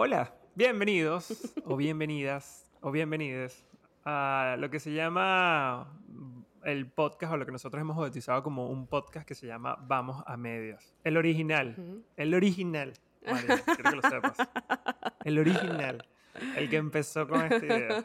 Hola, bienvenidos o bienvenidas o bienvenides a lo que se llama el podcast o lo que nosotros hemos bautizado como un podcast que se llama Vamos a Medias. El original, el original. María, quiero que lo sepas. El original, el que empezó con esta idea.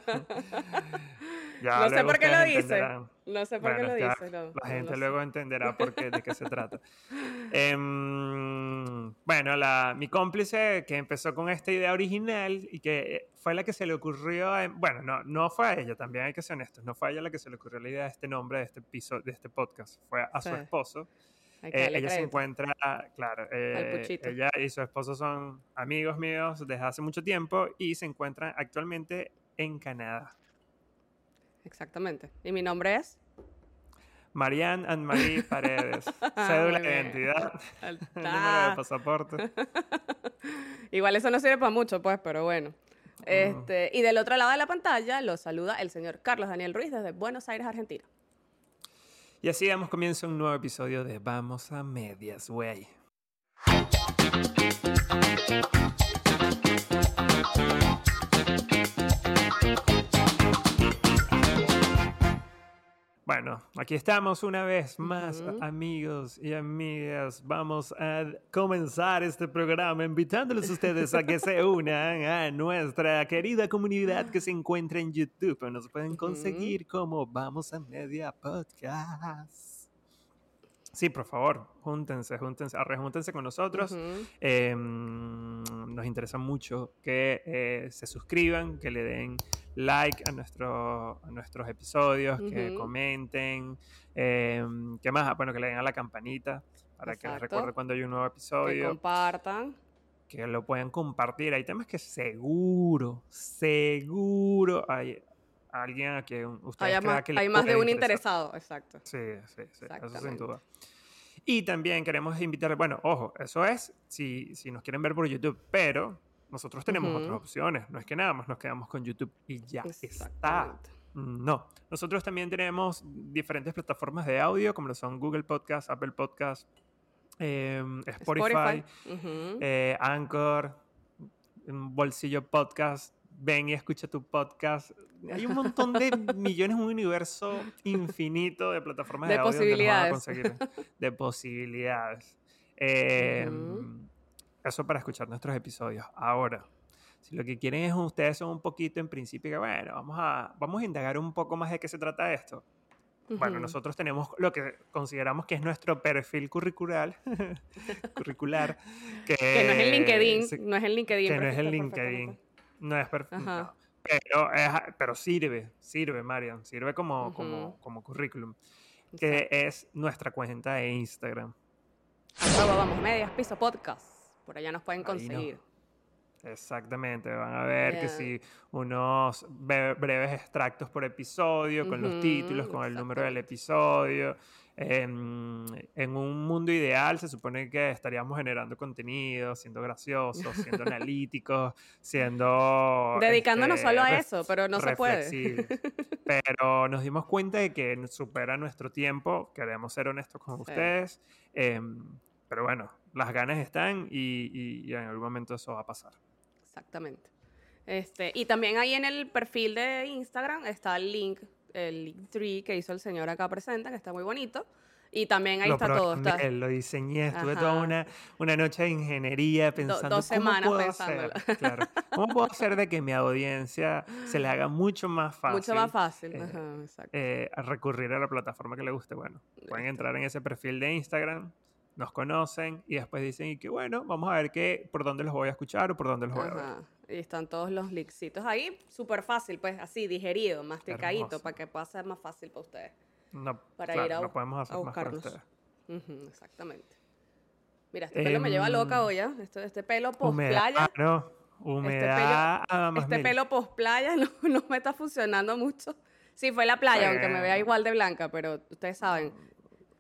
No sé por qué lo dice. No sé por qué lo dice. la gente luego entenderá por qué, de qué se trata. Em, bueno, la, mi cómplice que empezó con esta idea original y que fue la que se le ocurrió, bueno, no, no fue a ella, también hay que ser honestos, no fue a ella la que se le ocurrió la idea de este nombre, de este piso, de este podcast, fue a su esposo. Eh, ella se encuentra, claro, eh, ella y su esposo son amigos míos desde hace mucho tiempo y se encuentran actualmente en Canadá. Exactamente. ¿Y mi nombre es? Marianne Anne-Marie Paredes. Cédula de identidad. número de pasaporte. Igual eso no sirve para mucho, pues, pero bueno. Este, y del otro lado de la pantalla lo saluda el señor Carlos Daniel Ruiz desde Buenos Aires, Argentina. Y así damos comienzo a un nuevo episodio de Vamos a Medias, güey. Bueno, aquí estamos una vez más, amigos y amigas. Vamos a comenzar este programa invitándoles a ustedes a que se unan a nuestra querida comunidad que se encuentra en YouTube. Nos pueden conseguir como Vamos a Media Podcast. Sí, por favor, júntense, júntense, rejúntense con nosotros. Nos interesa mucho que eh, se suscriban, que le den like a, nuestro, a nuestros episodios, que comenten, em, ¿qué más? Bueno, que le den a la campanita para que les recuerde cuando hay un nuevo episodio. Que compartan. Que lo puedan compartir. Hay temas que seguro, seguro hay alguien a quien ustedes hay, más, que hay más de un interesado, exacto. Sí, sí, sí, eso sin duda. Y también queremos invitar, bueno, ojo, eso es si, si nos quieren ver por YouTube, pero nosotros tenemos otras opciones, no es que nada más nos quedamos con YouTube y ya está. No, nosotros también tenemos diferentes plataformas de audio, como lo son Google Podcast, Apple Podcast, em, Spotify, eh, Anchor, Bolsillo Podcast, ven y escucha tu podcast. Hay un montón de millones, un universo infinito de plataformas de, de posibilidades. conseguir, de posibilidades. Em, eso para escuchar nuestros episodios. Ahora, si lo que quieren es ustedes son un poquito en principio que, bueno, vamos a, vamos a indagar un poco más de qué se trata esto. Bueno, nosotros tenemos lo que consideramos que es nuestro perfil curricular, curricular que, no es el LinkedIn, no es el LinkedIn. Que no es el LinkedIn. No es perfecto. Pero, pero sirve, sirve, Marian. Sirve como, como, como currículum. Que es nuestra cuenta de Instagram. vamos, medias piso podcast. Por allá nos pueden conseguir. Exactamente, van a ver que si unos breves extractos por episodio, con los títulos, con el número del episodio, en, un mundo ideal se supone que estaríamos generando contenido, siendo graciosos, siendo analíticos, siendo... Dedicándonos este, solo a eso, pero no se puede. pero nos dimos cuenta de que supera nuestro tiempo, queremos ser honestos con ustedes, em, pero bueno, las ganas están y, y, en algún momento eso va a pasar. Exactamente. Este, y también ahí en el perfil de Instagram está el link el link tree que hizo el señor acá presente, que está muy bonito. Y también ahí está todo. Está... Lo diseñé, estuve toda una, una, noche de ingeniería pensando. dos semanas ¿cómo pensándolo. Claro, ¿Cómo puedo hacer de que mi audiencia se le haga mucho más fácil? Mucho más fácil, eh, eh, a recurrir a la plataforma que le guste. Bueno, pueden entrar en ese perfil de Instagram, nos conocen y después dicen y que bueno, vamos a ver qué, por dónde los voy a escuchar o por dónde los voy a ver. Y están todos los linksitos ahí, súper fácil, pues así, digerido, masticadito, para que pueda ser más fácil para ustedes. No, para ir a, no podemos hacer más para ustedes. exactamente. Mira, este pelo me lleva loca hoy, ¿eh? Este, este pelo post playa. no, humedad. Este pelo, este pelo post playa no, no, me está funcionando mucho. Sí, fue la playa, aunque me vea igual de blanca, pero ustedes saben,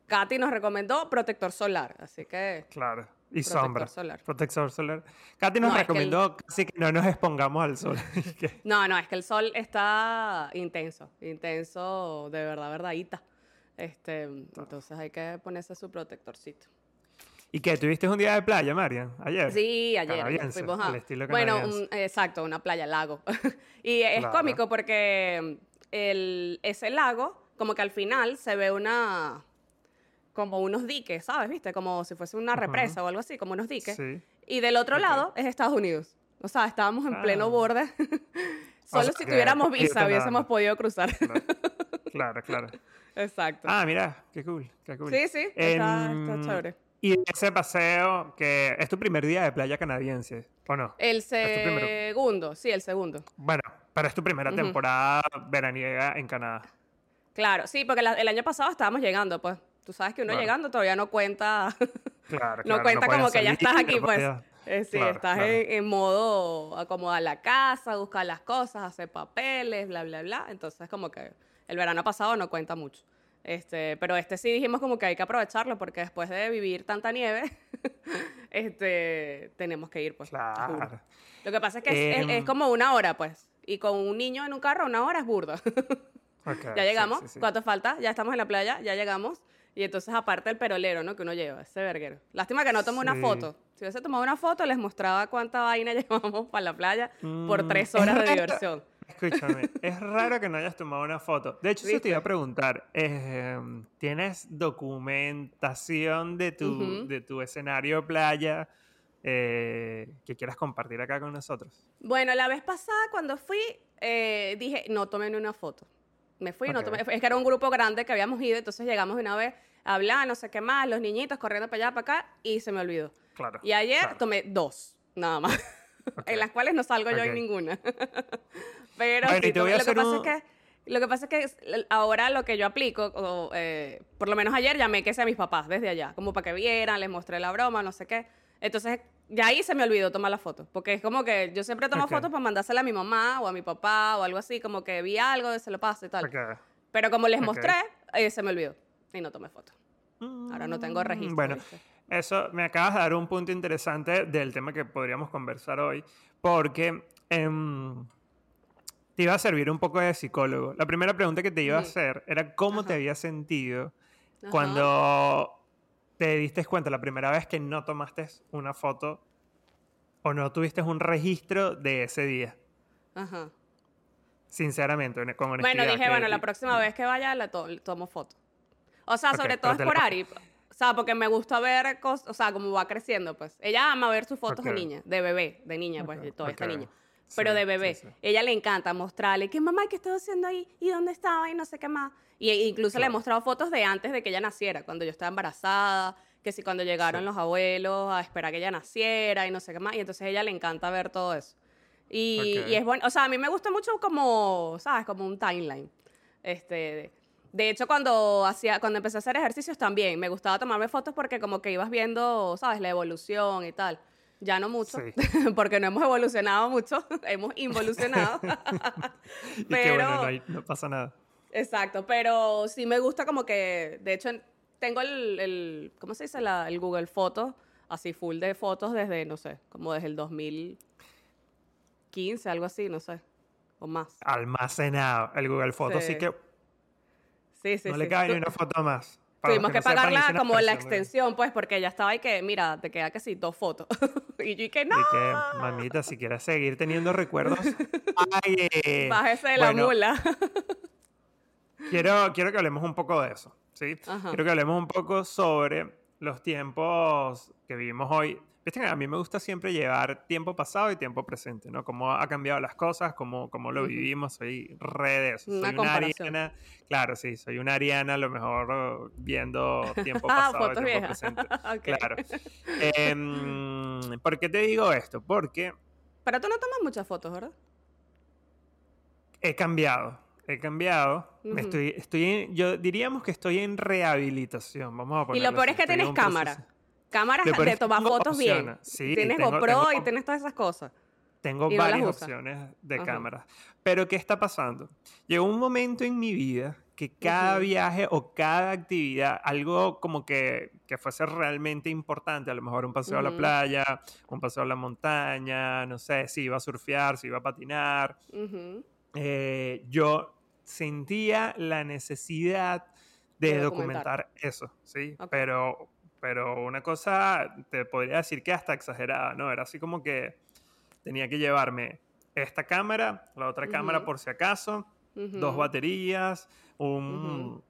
Katy nos recomendó protector solar, así que... Claro. Y sombra. Protector solar. Katy nos recomendó que no nos expongamos al sol. no, no, es que el sol está intenso, intenso de verdad, verdadita. Este, entonces hay que ponerse su protectorcito. ¿Y qué? ¿Tuviste un día de playa, Marian? ¿Ayer? Sí, ayer. fuimos a... bueno, exacto, una playa, lago. y es cómico porque el, ese lago, como que al final se ve una... Como unos diques, ¿sabes? ¿Viste? Como si fuese una represa o algo así, como unos diques. Y del otro lado es Estados Unidos. O sea, estábamos en pleno ah. borde. Solo si tuviéramos visa hubiésemos podido cruzar. Claro, claro. Exacto. Ah, mira, qué cool, qué cool. Sí, sí, está, chévere. Y ese paseo, que es tu primer día de playa canadiense, ¿o no? El segundo, sí, el segundo. Bueno, pero es tu primera temporada veraniega en Canadá. Claro, sí, porque el año pasado estábamos llegando, pues. Tú sabes que uno llegando todavía no cuenta. Claro, no cuenta como que ya estás aquí, pues. Eh, sí, estás En, en, modo acomodar la casa, buscar las cosas, hacer papeles, bla, bla, bla. Entonces, como que el verano pasado no cuenta mucho. Este, pero este sí dijimos como que hay que aprovecharlo porque después de vivir tanta nieve, este, tenemos que ir, pues. Claro. Lo que pasa es que es, em. como una hora, pues. Y con un niño en un carro, una hora es burda. ya llegamos. ¿Cuánto falta? Ya estamos en la playa, ya llegamos. Y entonces, aparte el perolero, ¿no? Que uno lleva, ese verguero. Lástima que no tomó una foto. Si hubiese tomado una foto, les mostraba cuánta vaina llevamos para la playa por mm. tres horas de diversión. Escúchame, es raro que no hayas tomado una foto. De hecho, eso te iba a preguntar. Em, ¿Tienes documentación de tu, de tu escenario playa eh, que quieras compartir acá con nosotros? Bueno, la vez pasada cuando fui, eh, dije, no tomen una foto. Me fui, no tomé. Es que era un grupo grande que habíamos ido, entonces llegamos una vez a hablar, no sé qué más, los niñitos corriendo para allá, para acá, y se me olvidó. Claro. Y ayer tomé dos, nada más. en las cuales no salgo yo en ninguna. Pero lo, que pasa es que, lo que pasa es que ahora lo que yo aplico, eh, por lo menos ayer llamé que sea a mis papás desde allá, como para que vieran, les mostré la broma, no sé qué. Entonces, ya ahí se me olvidó tomar la foto, porque es como que yo siempre tomo fotos para mandársela a mi mamá o a mi papá o algo así, como que vi algo, se lo paso y tal. Pero como les mostré, eh, se me olvidó y no tomé foto. Ahora no tengo mm, registro. Bueno, eso me acabas de dar un punto interesante del tema que podríamos conversar hoy, porque em, te iba a servir un poco de psicólogo. La primera pregunta que te iba a hacer era cómo te habías sentido cuando te diste cuenta la primera vez que no tomaste una foto o no tuviste un registro de ese día. Ajá. Sinceramente, con honestidad. Bueno, dije, bueno, la próxima vez que vaya la tomo foto. O sea, sobre todo es por Ari. O sea, porque me gusta ver cosas, o sea, como va creciendo, pues. Ella ama ver sus fotos de niña, de bebé, de niña, pues, de toda esta niña. Pero de bebé. Ella le encanta mostrarle, ¿qué mamá, qué estoy haciendo ahí? ¿Y dónde estaba? Y no sé qué más. Y e incluso le he mostrado fotos de antes de que ella naciera, cuando yo estaba embarazada, que si cuando llegaron los abuelos a esperar que ella naciera y no sé qué más. Y entonces a ella le encanta ver todo eso. Y, y es bueno, o sea, a mí me gusta mucho como, ¿sabes? Como un timeline. Este, de hecho, cuando, hacía, cuando empecé a hacer ejercicios también, me gustaba tomarme fotos porque como que ibas viendo, ¿sabes? La evolución y tal. Ya no mucho, porque no hemos evolucionado mucho, hemos involucionado. pero, no, pasa nada. Exacto, pero sí me gusta como que, de hecho, tengo el, ¿cómo se dice? el Google Fotos, así full de fotos desde, no sé, como desde el 2015, algo así, no sé, o más. Almacenado, el Google Fotos, sí que no le cabe ni una foto más. Tuvimos que, pagarla como la extensión, pues, porque ya estaba ahí que, mira, te queda que sí, dos fotos. y yo y que no. Y que, mamita, si quieres seguir teniendo recuerdos, ay, eh, bájese de la mula. quiero, quiero que hablemos un poco de eso, ¿sí? Quiero que hablemos un poco sobre los tiempos que vivimos hoy Viste a mí me gusta siempre llevar tiempo pasado y tiempo presente, ¿no? Cómo ha cambiado las cosas, cómo, cómo lo vivimos, soy redes. Soy una, ariana, claro, sí, soy una ariana a lo mejor viendo tiempo ah, pasado y tiempo presente. Claro. Em, ¿Por qué te digo esto? Porque... Pero tú no tomas muchas fotos, ¿verdad? He cambiado, he cambiado. estoy, estoy yo diríamos que estoy en rehabilitación, vamos a ponerlo Y lo peor es que tienes cámara cámaras de tomar fotos bien. tienes GoPro y tienes todas esas cosas. Tengo varias opciones de cámaras. Pero ¿qué está pasando? Llegó un momento en mi vida que cada viaje o cada actividad, algo como que, que, fuese realmente importante, a lo mejor un paseo a la playa, un paseo a la montaña, no sé, si iba a surfear, si iba a patinar, eh, yo sentía la necesidad de, documentar. eso, ¿sí? Pero pero una cosa te podría decir que hasta exagerada, ¿no? Era así como que tenía que llevarme esta cámara, la otra cámara por si acaso, dos baterías, un,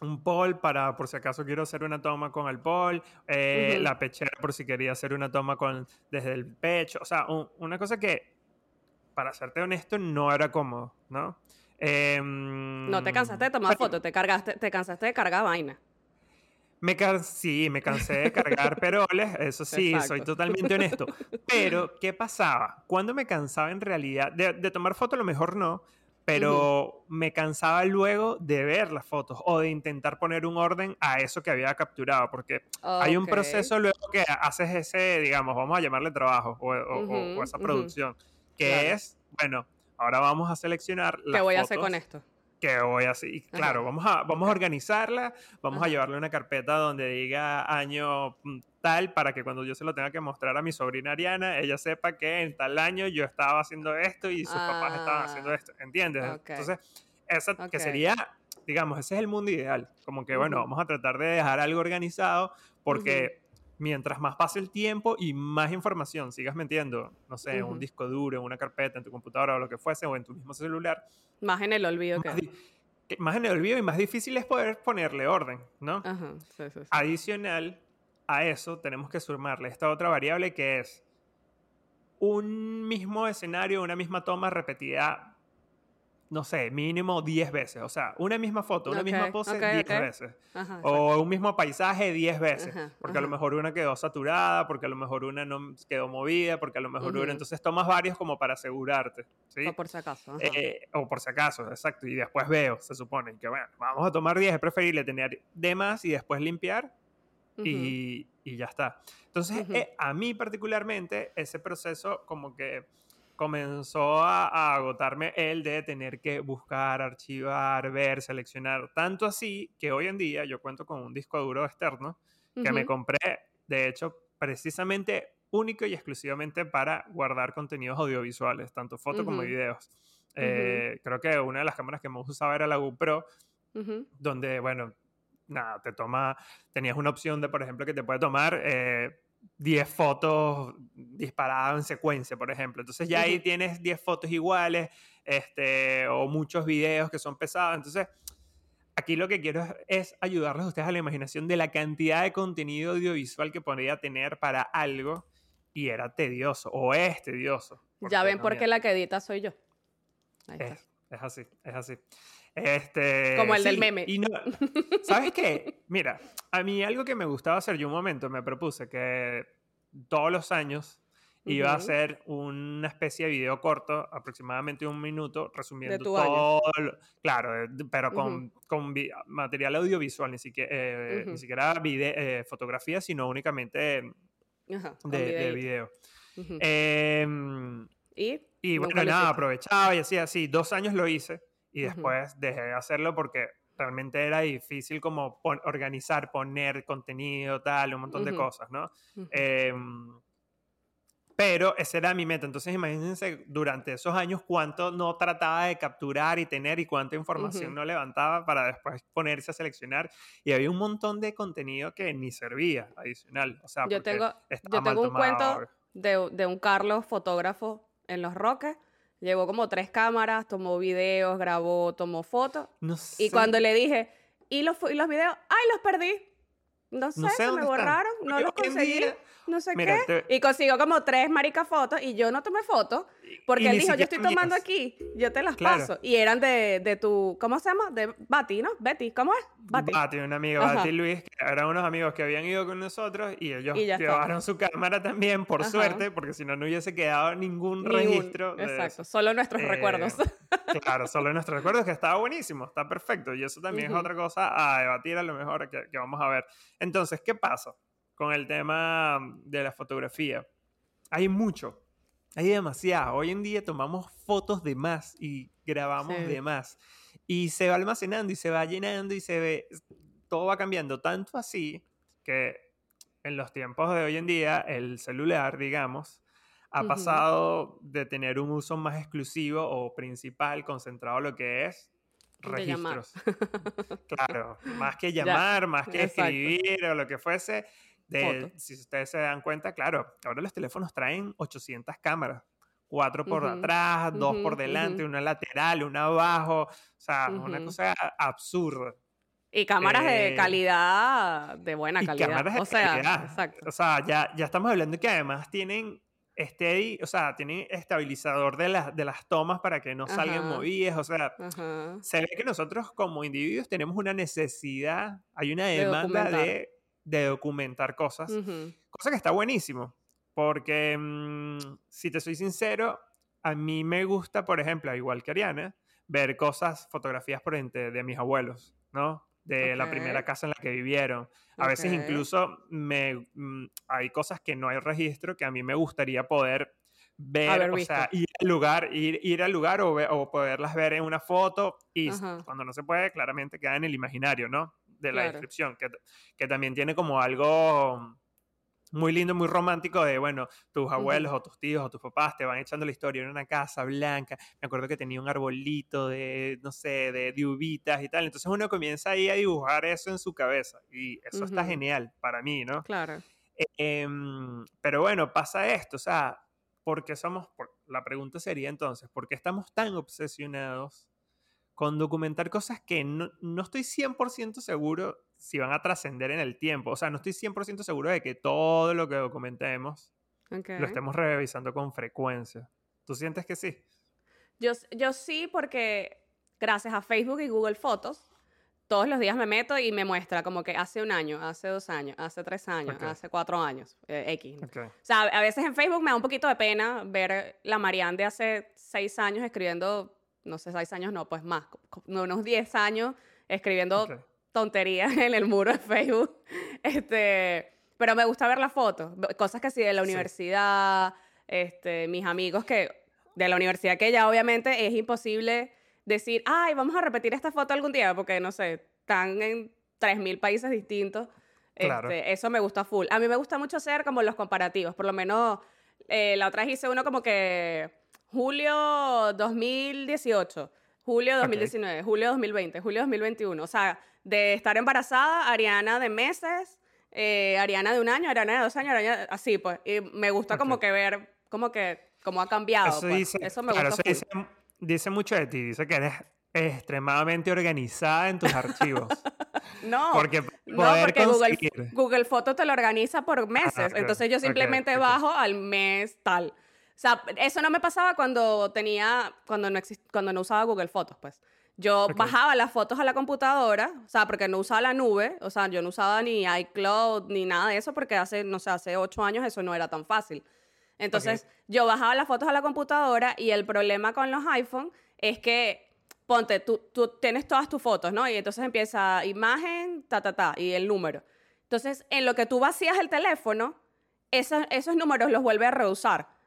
un pol para por si acaso quiero hacer una toma con el pol, eh, la pechera por si quería hacer una toma con desde el pecho, o sea, una cosa que, para serte honesto, no era cómodo, ¿no? no te cansaste de tomar fotos, te, cargaste, te cansaste de cargar vaina. Me sí, me cansé de cargar peroles, eso sí, soy totalmente honesto. Pero, ¿qué pasaba? Cuando me cansaba en realidad, de, de tomar fotos a lo mejor no, pero me cansaba luego de ver las fotos o de intentar poner un orden a eso que había capturado, porque hay un proceso luego que haces ese, digamos, vamos a llamarle trabajo o, esa producción, que es, bueno, ahora vamos a seleccionar las ¿Qué voy a hacer con esto? Que voy a hacer. Claro, vamos a, vamos a organizarla, vamos a llevarle una carpeta donde diga año mm, tal para que cuando yo se lo tenga que mostrar a mi sobrina Ariana, ella sepa que en tal año yo estaba haciendo esto y sus papás estaban haciendo ah, esto, ¿entiendes? Entonces, eso que sería, digamos, ese es el mundo ideal, como que, bueno, vamos a tratar de dejar algo organizado porque mientras más pase el tiempo y más información sigas metiendo, no sé, un disco duro, una carpeta, en tu computadora o lo que fuese, o en tu mismo celular. Más en el olvido que... Más en el olvido y más difícil es poder ponerle orden, ¿no? Ajá, sí, sí, Adicional a eso, tenemos que sumarle esta otra variable que es un mismo escenario, una misma toma repetida no sé, mínimo 10 veces. O sea, una misma foto, una misma pose 10 veces. o un mismo paisaje 10 veces. porque a lo mejor una quedó saturada, porque a lo mejor una no quedó movida, porque a lo mejor una... Entonces tomas varios como para asegurarte. ¿sí? O por si acaso. Eh, o por si acaso, exacto. Y después veo, se supone. Que bueno, vamos a tomar 10. Es preferible tener de más y después limpiar. y, y, ya está. Entonces, eh, a mí particularmente, ese proceso como que comenzó a, agotarme el de tener que buscar, archivar, ver, seleccionar. Tanto así que hoy en día yo cuento con un disco duro externo que me compré, de hecho, precisamente único y exclusivamente para guardar contenidos audiovisuales, tanto fotos como videos. Eh, creo que una de las cámaras que más usaba era la GoPro, donde, bueno, nada, te toma, tenías una opción de, por ejemplo, que te puede tomar eh, 10 fotos disparadas en secuencia, por ejemplo. Entonces ya ahí tienes 10 fotos iguales este, o muchos videos que son pesados. Entonces, aquí lo que quiero es, ayudarles a ustedes a la imaginación de la cantidad de contenido audiovisual que podría tener para algo y era tedioso o es tedioso. Ya ven por qué la que edita soy yo. es, es así, es así. Este, Como el del meme. Y ¿Sabes qué? Mira, a mí algo que me gustaba hacer, yo un momento me propuse que todos los años iba a hacer una especie de video corto, aproximadamente un minuto, resumiendo todo. claro, pero con, con material audiovisual, ni siquiera, eh, ni siquiera eh, fotografía, sino únicamente de, video. Em, ¿Y? Y bueno, nada, aprovechaba y hacía así. Dos años lo hice y después dejé de hacerlo porque realmente era difícil como organizar, poner contenido, tal, un montón de cosas, ¿no? Em, pero esa era mi meta. Entonces, imagínense durante esos años cuánto no trataba de capturar y tener y cuánta información no levantaba para después ponerse a seleccionar. Y había un montón de contenido que ni servía adicional. O sea, yo tengo, yo tengo un cuento de, de, un Carlos fotógrafo en Los Roques Llevó como tres cámaras, tomó videos, grabó, tomó fotos. No sé. Y cuando le dije, ¿y los, y los videos? ¡Ay, los perdí! No sé, se me borraron, no los conseguí, no sé qué. Y consiguió como tres maricas fotos y yo no tomé fotos porque él dijo, yo estoy tomando aquí, yo te las paso. Y eran de, de, tu, ¿cómo se llama? De Bati, ¿no? Betty, ¿cómo es? Bati. Bati, un amigo, Bati Luis, que eran unos amigos que habían ido con nosotros y ellos llevaron su cámara también, por suerte, porque si no, no hubiese quedado ningún, registro. exacto, solo nuestros eh, recuerdos. claro, solo nuestros recuerdos, que estaba buenísimo, está perfecto. Y eso también es otra cosa a debatir a lo mejor que, que vamos a ver. Entonces, ¿qué pasa con el tema de la fotografía? Hay mucho, hay demasiado. Hoy en día tomamos fotos de más y grabamos de más. Y se va almacenando y se va llenando y se ve, todo va cambiando. Tanto así que en los tiempos de hoy en día el celular, digamos, ha pasado de tener un uso más exclusivo o principal, concentrado en lo que es registros. claro, más que llamar, más que escribir o lo que fuese, de, si ustedes se dan cuenta, claro, ahora los teléfonos traen 800 cámaras. Cuatro por atrás, dos por delante, una lateral, una abajo. O sea, una cosa absurda. Y cámaras de eh, calidad, de buena calidad. Cámaras de o sea, Exacto. O sea, ya, ya estamos hablando de que además tienen steady, o sea, tiene estabilizador de, las de las tomas para que no salgan movidas, o sea, se ve que nosotros como individuos tenemos una necesidad, hay una demanda de, de, documentar cosas, cosa que está buenísimo, porque mm, si te soy sincero, a mí me gusta, por ejemplo, igual que Ariana, ver cosas, fotografías por ejemplo, de mis abuelos, ¿no? De la primera casa en la que vivieron. A veces incluso me, mm, hay cosas que no hay registro que a mí me gustaría poder ver, o sea, ir al lugar, ir, ir al lugar o, o, poderlas ver en una foto y cuando no se puede, claramente queda en el imaginario, ¿no? De la descripción, que, que también tiene como algo muy lindo, muy romántico de, bueno, tus abuelos o tus tíos o tus papás te van echando la historia en una casa blanca. Me acuerdo que tenía un arbolito de, no sé, de, diubitas y tal. Entonces uno comienza ahí a dibujar eso en su cabeza y eso está genial para mí, ¿no? Claro. Em, pero bueno, pasa esto, o sea, ¿por qué somos, la pregunta sería entonces, ¿por qué estamos tan obsesionados con documentar cosas que no, no estoy 100% seguro si van a trascender en el tiempo. O sea, no estoy 100% seguro de que todo lo que documentemos lo estemos revisando con frecuencia. ¿Tú sientes que sí? Yo, yo sí, porque gracias a Facebook y Google Fotos, todos los días me meto y me muestra como que hace un año, hace dos años, hace tres años, hace cuatro años, eh, X. O sea, a veces en Facebook me da un poquito de pena ver la Marianne de hace seis años escribiendo, no sé, seis años no, pues más, unos diez años escribiendo tonterías en el muro de Facebook. Este, pero me gusta ver las fotos, cosas que sí de la universidad, este, mis amigos que de la universidad que ya obviamente es imposible decir, ay, vamos a repetir esta foto algún día, porque no sé, están en 3.000 países distintos. Este, eso me gusta full. A mí me gusta mucho hacer como los comparativos, por lo menos eh, la otra vez hice uno como que julio 2018, julio 2019, julio 2020, julio 2021. O sea, de estar embarazada, Ariana de meses, eh, Ariana de un año, Ariana de dos años, Ariana, así pues. Y me gusta como que ver como que cómo ha cambiado. Eso, pues. eso me gusta. Eso dice, mucho de ti, dice que eres extremadamente organizada en tus archivos. no, porque, no, porque Google, Google Fotos te lo organiza por meses. Entonces yo simplemente bajo al mes tal. O sea, eso no me pasaba cuando tenía, cuando no, cuando no usaba Google Fotos, pues. Yo bajaba las fotos a la computadora, o sea, porque no usaba la nube, o sea, yo no usaba ni iCloud ni nada de eso, porque hace, no sé, hace ocho años eso no era tan fácil. Entonces, yo bajaba las fotos a la computadora y el problema con los iPhone es que, ponte, tú, tú tienes todas tus fotos, ¿no? Y entonces empieza imagen, ta, ta, ta, y el número. Entonces, en lo que tú vacías el teléfono, esos, esos números los vuelve a reusar.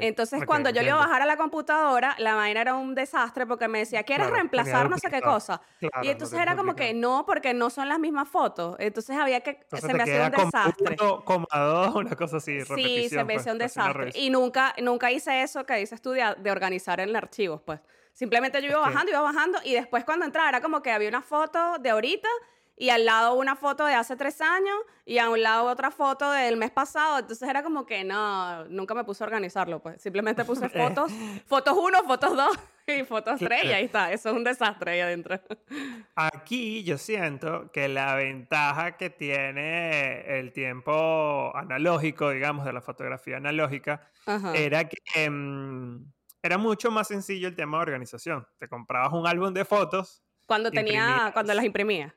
Entonces, cuando yo le iba a bajar a la computadora, la vaina era un desastre porque me decía, ¿quieres reemplazar no sé qué cosa? y entonces era como que no, porque no son las mismas fotos. Entonces había que, se me hacía un desastre. una cosa así, Sí, se me hacía un pues, desastre. Y nunca, nunca hice eso que dices tú de, organizar en archivos, pues. Simplemente yo iba bajando, iba bajando y después cuando entraba era como que había una foto de ahorita y al lado una foto de hace tres años y a un lado otra foto del mes pasado. Entonces era como que no, nunca me puse a organizarlo, pues. Simplemente puse fotos, fotos uno, fotos dos y fotos tres y ahí está. Eso es un desastre ahí adentro. Aquí yo siento que la ventaja que tiene el tiempo analógico, digamos, de la fotografía analógica, era que... Em, era mucho más sencillo el tema de organización. Te comprabas un álbum de fotos. Cuando tenía, cuando las imprimía.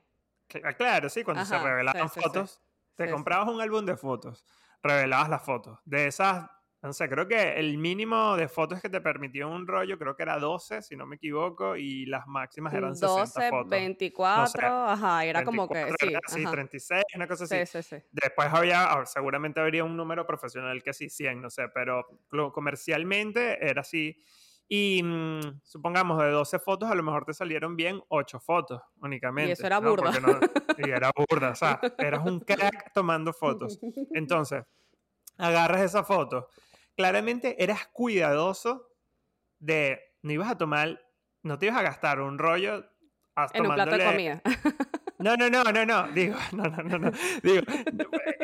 Ah, claro, sí, cuando se revelaban fotos, te comprabas un álbum de fotos, revelabas las fotos. De esas, no sé, creo que el mínimo de fotos que te permitió un rollo, creo que era 12, si no me equivoco, y las máximas eran 60 fotos. 24, ajá, era como que, sí. sí 36, una cosa así. Sí, sí, sí. Después había, ah, seguramente habría un número profesional que sí, 100, no sé, pero comercialmente era así. Y mm, supongamos de 12 fotos, a lo mejor te salieron bien 8 fotos únicamente. Y eso era burda. y era burda, o sea, eras un crack tomando fotos. Entonces, agarras esa foto. Claramente eras cuidadoso de, no ibas a tomar, no te ibas a gastar un rollo en un plato de comida. No, no, no, no, no. Digo, no, no, no, no. Digo,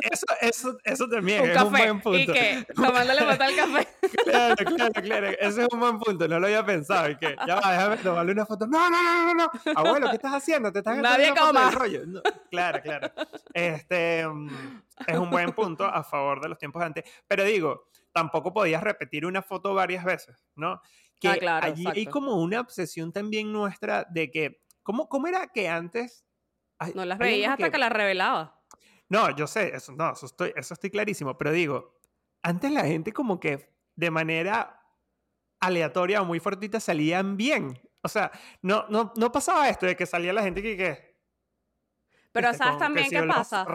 eso, eso, eso también es un buen punto. ¿Y qué? Tomándole foto al café. Claro, claro, claro. Ese es un buen punto. No lo había pensado. Y que, ya va, déjame tomarle una foto. No, no, no, no, no. Abuelo, ¿qué estás haciendo? Te estás Nadie coma. rollo. claro, claro. Este mm, es un buen punto a favor de los tiempos de antes. Pero digo, tampoco podías repetir una foto varias veces, ¿no? Que ah, claro, allí hay como una obsesión también nuestra de que, ¿cómo, cómo era que antes no las veías hasta que... las revelaba. No, yo sé, eso, no, eso estoy, eso estoy clarísimo, pero digo, antes la gente como que de manera aleatoria o muy fortita salían bien. O sea, no, no, no pasaba esto de que salía la gente que... que pero este, sabes también qué pasa.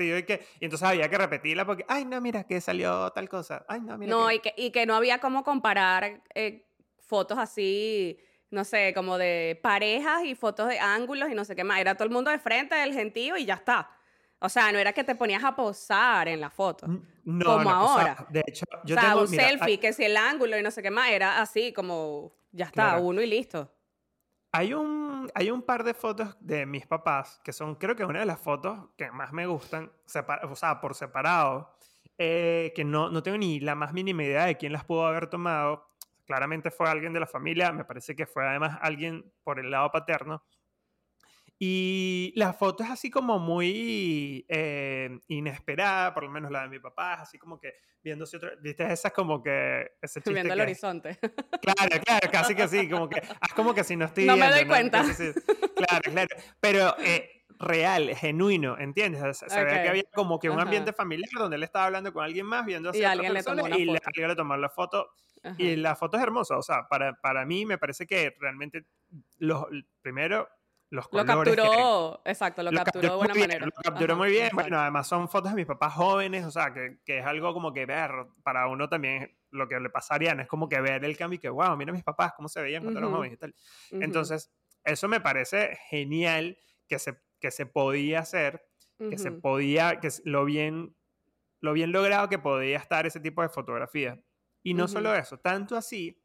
y, que, y entonces había que repetirla porque, ay, no, mira, que salió tal cosa. Ay, no, mira. No, Y, que, y que no había como comparar eh, fotos así no sé, como de parejas y fotos de ángulos y no sé qué más. Era todo el mundo de frente del gentío y ya está. O sea, no era que te ponías a posar en la foto. No, como ahora. de hecho, yo o sea, un selfie, que si el ángulo y no sé qué más, era así como, ya está, uno y listo. Hay un, hay un par de fotos de mis papás, que son, creo que una de las fotos que más me gustan, o sea, por separado, eh, que no, no tengo ni la más mínima idea de quién las pudo haber tomado, claramente fue alguien de la familia, me parece que fue además alguien por el lado paterno. Y la foto es así como muy eh, inesperada, por lo menos la de mi papá, así como que viéndose otra, viste, esa es como que ese chiste Viendo el horizonte. Claro, claro, casi que sí, como que, es como que si no estoy No me doy cuenta. Claro, claro, pero eh, real, genuino, ¿entiendes? Se, ve que había como que un ambiente familiar donde él estaba hablando con alguien más, viendo y alguien le tomó y alguien le tomó la foto. Y la foto es hermosa, o sea, para, para mí me parece que realmente, los, primero, los colores... Lo capturó, exacto, lo, capturó, de buena manera. Lo capturó muy bien, bueno, además son fotos de mis papás jóvenes, o sea, que, que, es algo como que ver, para uno también, lo que le pasaría, no es como que ver el cambio y que, wow, mira mis papás, cómo se veían cuando eran jóvenes y tal. Entonces, eso me parece genial que se, que se podía hacer, que se podía, que lo bien, lo bien logrado que podía estar ese tipo de fotografía. Y no solo eso, tanto así,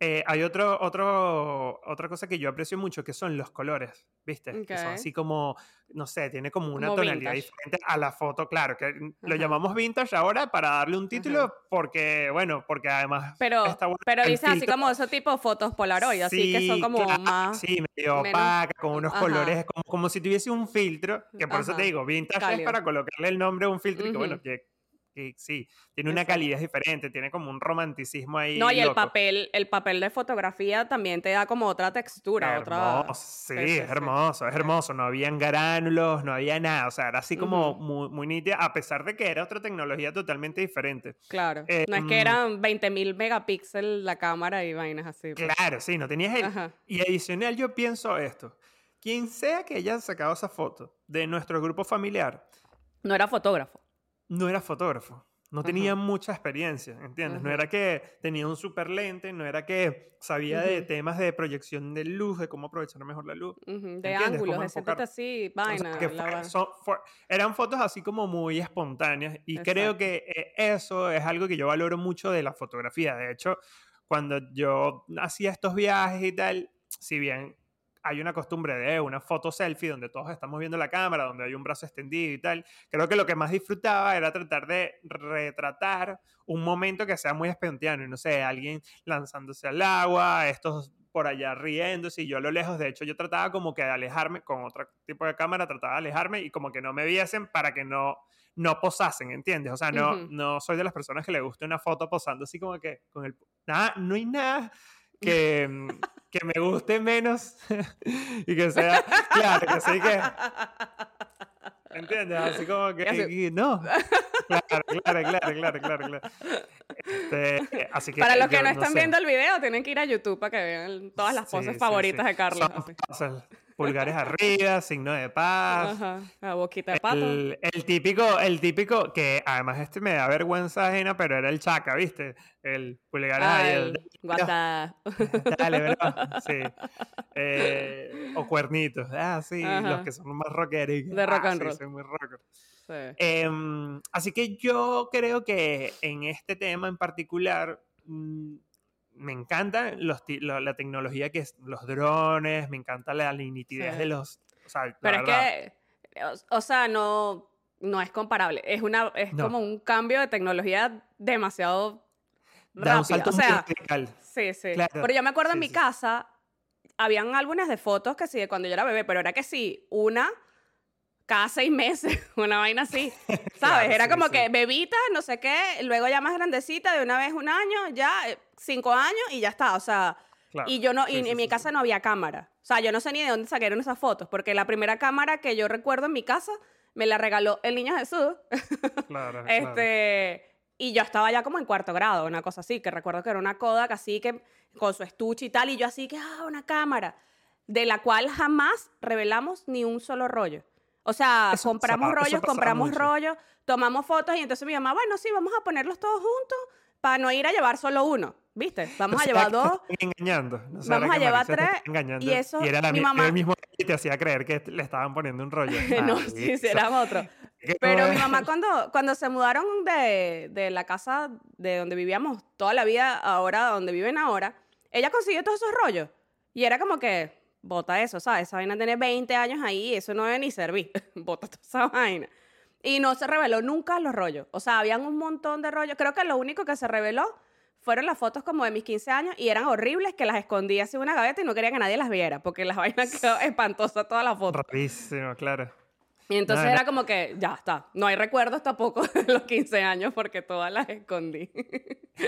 eh, hay otro, otro, otra cosa que yo aprecio mucho, que son los colores, ¿viste? Que son así como, no sé, tiene como una tonalidad diferente a la foto, claro, que lo llamamos vintage ahora para darle un título porque, bueno, porque además Pero, pero dice así como esos tipos fotos Polaroid, así que son como más... Sí, medio opaca, con unos colores, como, como si tuviese un filtro, que por eso te digo, vintage es para colocarle el nombre a un filtro y que, bueno, que sí, tiene una calidad diferente, tiene como un romanticismo ahí. No, y el papel, el papel de fotografía también te da como otra textura, hermoso, otra. Sí, es hermoso, es hermoso. No habían gránulos, no había nada. O sea, era así como muy, muy nítida, a pesar de que era otra tecnología totalmente diferente. Claro. no es que em, eran 20.000 megapíxeles la cámara y vainas así. Pues. Claro, sí, no tenías el... Y adicional yo pienso esto. Quien sea que haya sacado esa foto de nuestro grupo familiar. No era fotógrafo no era fotógrafo. No tenía mucha experiencia, ¿entiendes? No era que tenía un super lente, no era que sabía de temas de proyección de luz, de cómo aprovechar mejor la luz. De ángulos, de así, vaina. eran fotos así como muy espontáneas y creo que eh, eso es algo que yo valoro mucho de la fotografía. De hecho, cuando yo hacía estos viajes y tal, si bien hay una costumbre de una foto selfie donde todos estamos viendo la cámara, donde hay un brazo extendido y tal. Creo que lo que más disfrutaba era tratar de retratar un momento que sea muy espontáneo, no sé, alguien lanzándose al agua, estos por allá riéndose y yo a lo lejos, de hecho yo trataba como que de alejarme con otro tipo de cámara, trataba de alejarme y como que no me viesen para que no no posasen, ¿entiendes? O sea, no, no soy de las personas que le guste una foto posando así como que con el... Nada, no hay nada que, mm, que me guste menos y que sea, claro, que sí que... ¿Entiendes? Así como que... no. Claro, claro, claro, claro, claro. claro. Este, así que, para los que no están viendo el video, tienen que ir a YouTube para que vean todas las poses favoritas de Carlos pulgares arriba, signo de paz. Ajá, la boquita de pato. El, típico, el típico, que además este me da vergüenza ajena, pero era el chaca, ¿viste? El pulgar ahí. Guata. Dale, ¿verdad? Sí. Eh, o cuernitos. Ah, sí, los que son más rockeros. De rock ah, and roll. Sí, soy muy rocker. Sí. Em, así que yo creo que en este tema en particular mm, me encanta los, la, tecnología que es los drones, me encanta la nitidez de los Pero es que, o, sea, no, no es comparable. Es, una, es como un cambio de tecnología demasiado rápido. o sea, sí, sí. Pero yo me acuerdo en mi casa, habían álbumes de fotos que sí, de cuando yo era bebé, pero era que sí, una cada seis meses, una vaina así, ¿sabes? Era como que bebita, no sé qué, luego ya más grandecita, de una vez un año, ya eh, cinco años y ya está, o sea, y yo no, y en mi casa no había cámara, o sea, yo no sé ni de dónde sacaron esas fotos, porque la primera cámara que yo recuerdo en mi casa me la regaló el niño Jesús. Claro, este, Y yo estaba ya como en cuarto grado, una cosa así, que recuerdo que era una Kodak así que con su estuche y tal, y yo así que, ah, una cámara, de la cual jamás revelamos ni un solo rollo. O sea, compramos rollos, compramos rollos, tomamos fotos y entonces mi mamá, bueno, sí, vamos a ponerlos todos juntos para no ir a llevar solo uno. ¿Viste? Vamos a llevar dos. engañando. vamos a llevar tres. Y eso. Y era, mi mamá... el mismo que te hacía creer que le estaban poniendo un rollo. no, sí, sí, eran otros. Pero mi mamá, cuando, cuando se mudaron de, de la casa de donde vivíamos toda la vida, ahora donde viven ahora, ella consiguió todos esos rollos. Y era como que, bota eso, ¿sabes? Esa vaina tiene 20 años ahí, eso no debe ni servir. bota toda esa vaina. Y no se reveló nunca los rollos. O sea, habían un montón de rollos. Creo que lo único que se reveló fueron las fotos como de mis 15 años y eran horribles que las escondía así en una gaveta y no quería que nadie las viera porque la vaina quedó espantosa toda la foto. Rarísimo, claro. Y entonces era como que, ya está, no hay recuerdos tampoco de los 15 años porque todas las escondí.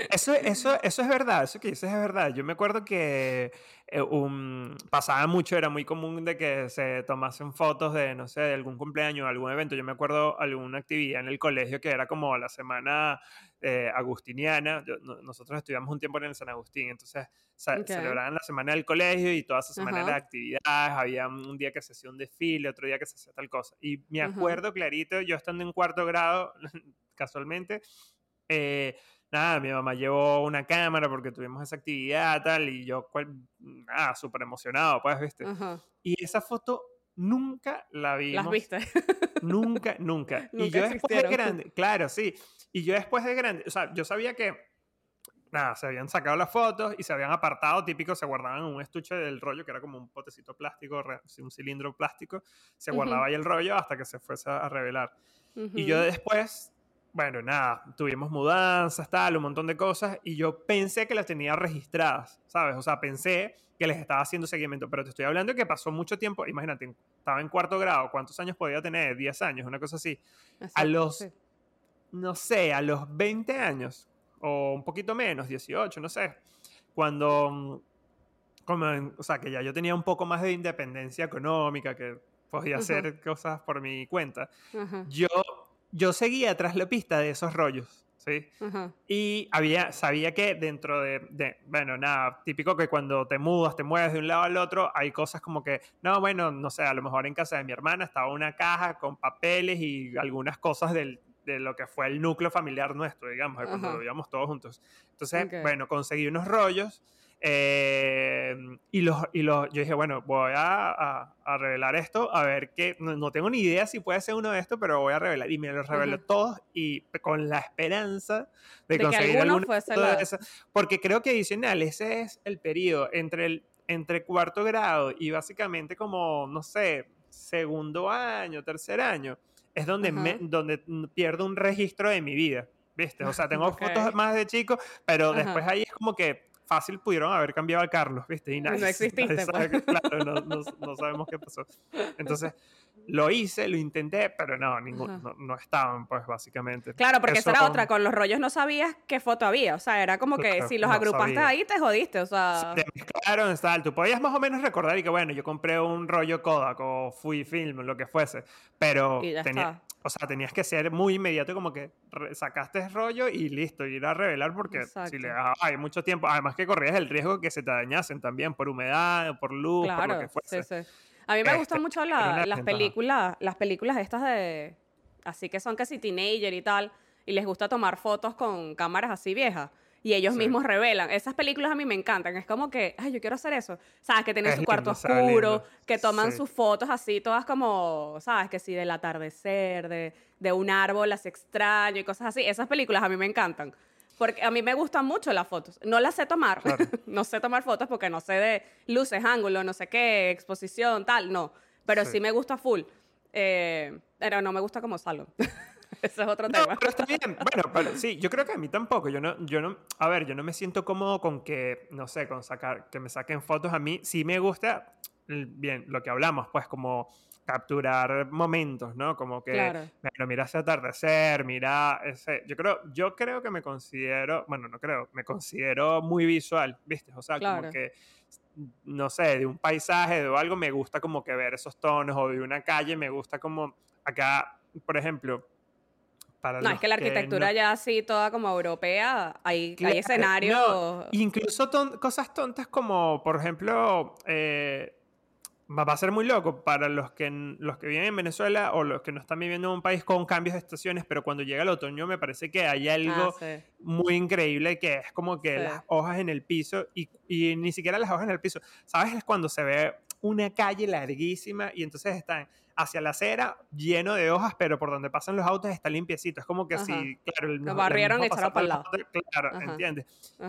Eso, eso, eso es verdad, eso que dices es verdad. Yo me acuerdo que eh, pasaba mucho, era muy común de que se tomasen fotos de, no sé, de algún cumpleaños, algún evento. Yo me acuerdo alguna actividad en el colegio que era como la semana eh, agustiniana. nosotros estudiamos un tiempo en el San Agustín, entonces celebraban la semana del colegio y toda esa semana de actividades. Había un día que se hacía un desfile, otro día que se hacía tal cosa. Y me acuerdo clarito, yo estando en cuarto grado, casualmente, eh, nada, mi mamá llevó una cámara porque tuvimos esa actividad, tal, y yo, nada, súper emocionado, pues, ¿viste? Y esa foto nunca la vimos. ¿Las viste? Nunca, nunca. y yo después de grande, claro, sí. Y yo después de grande, o sea, yo sabía que, nada, se habían sacado las fotos y se habían apartado, típico, se guardaban en un estuche del rollo, que era como un potecito plástico, un cilindro plástico, se guardaba ahí el rollo hasta que se fuese a revelar. Y yo después bueno, nada, tuvimos mudanzas, tal, un montón de cosas, y yo pensé que las tenía registradas, ¿sabes? O sea, pensé que les estaba haciendo seguimiento, pero te estoy hablando de que pasó mucho tiempo, imagínate, estaba en cuarto grado, ¿cuántos años podía tener? 10 años, una cosa así. a los, no sé, a los 20 años, o un poquito menos, 18, no sé, cuando, como, o sea, que ya yo tenía un poco más de independencia económica, que podía hacer cosas por mi cuenta, yo yo seguía tras la pista de esos rollos, ¿sí? Y había, sabía que dentro de, bueno, nada, típico que cuando te mudas, te mueves de un lado al otro, hay cosas como que, no, bueno, no sé, a lo mejor en casa de mi hermana estaba una caja con papeles y algunas cosas del, de lo que fue el núcleo familiar nuestro, digamos, cuando vivíamos todos juntos. Entonces, bueno, conseguí unos rollos eh, y, los, y los, yo dije, bueno, voy a, a, revelar esto, a ver qué, no, tengo ni idea si puede ser uno de estos, pero voy a revelar. Y me los reveló todos y con la esperanza de, conseguir alguno, de Porque creo que adicional, ese es el periodo entre, el, entre cuarto grado y básicamente como, no sé, segundo año, tercer año, es donde, me, donde pierdo un registro de mi vida. ¿Viste? O sea, tengo fotos más de chico, pero después ahí es como que fácil pudieron haber cambiado a Carlos, ¿viste? Y no exististe. Pues. claro, no, no, sabemos qué pasó. Entonces, lo hice, lo intenté, pero no, ningún, no, estaban, pues, básicamente. Claro, porque esa era otra, con los rollos no sabías qué foto había, o sea, era como que si los agrupaste ahí, te jodiste, o sea... te mezclaron, tal, tú podías más o menos recordar y que, bueno, yo compré un rollo Kodak o fui film, lo que fuese, pero tenía... O sea, tenías que ser muy inmediato, como que sacaste el rollo y listo, ir a revelar, porque si le hay mucho tiempo, además que corrías el riesgo que se te dañasen también por humedad, por luz, por lo que fuese. Sí, sí. A mí me gustan este, mucho las películas, las películas estas de, así que son casi teenager y tal, y les gusta tomar fotos con cámaras así viejas y ellos mismos revelan. Esas películas a mí me encantan. Es como que, ay, yo quiero hacer eso. ¿Sabes? Que tienen su cuarto oscuro, que toman sus fotos así, todas como, ¿sabes? Que sí, del atardecer, de, de un árbol así extraño y cosas así. Esas películas a mí me encantan. Porque a mí me gustan mucho las fotos. No las sé tomar. no sé tomar fotos porque no sé de luces, ángulos, no sé qué, exposición, tal. No. Pero sí, me gusta full. Eh, pero no me gusta como salgo. Eso es otro tema. Pero está bien. Bueno, sí, yo creo que a mí tampoco. Yo no, yo no, a ver, yo no me siento cómodo con que, no sé, con sacar, que me saquen fotos a mí. Sí me gusta, bien, lo que hablamos, pues como capturar momentos, ¿no? Como que, claro. mira ese atardecer, mira ese... Yo creo, yo creo que me considero, bueno, no creo, me considero muy visual, ¿viste? O sea, como que, no sé, de un paisaje, de algo, me gusta como que ver esos tonos, o de una calle, me gusta como, acá, por ejemplo, no, es que la arquitectura ya así, toda como europea, hay, hay escenarios... incluso cosas tontas como, por ejemplo, eh, va a ser muy loco para los que, los que viven en Venezuela o los que no están viviendo en un país con cambios de estaciones, pero cuando llega el otoño me parece que hay algo ah, muy increíble que es como que las hojas en el piso y, y, ni siquiera las hojas en el piso. ¿Sabes? Es cuando se ve una calle larguísima y entonces están hacia la acera lleno de hojas, pero por donde pasan los autos está limpiecito. Es como que si, claro, el, lo barrieron y echaron para el lado. Claro, ¿entiendes?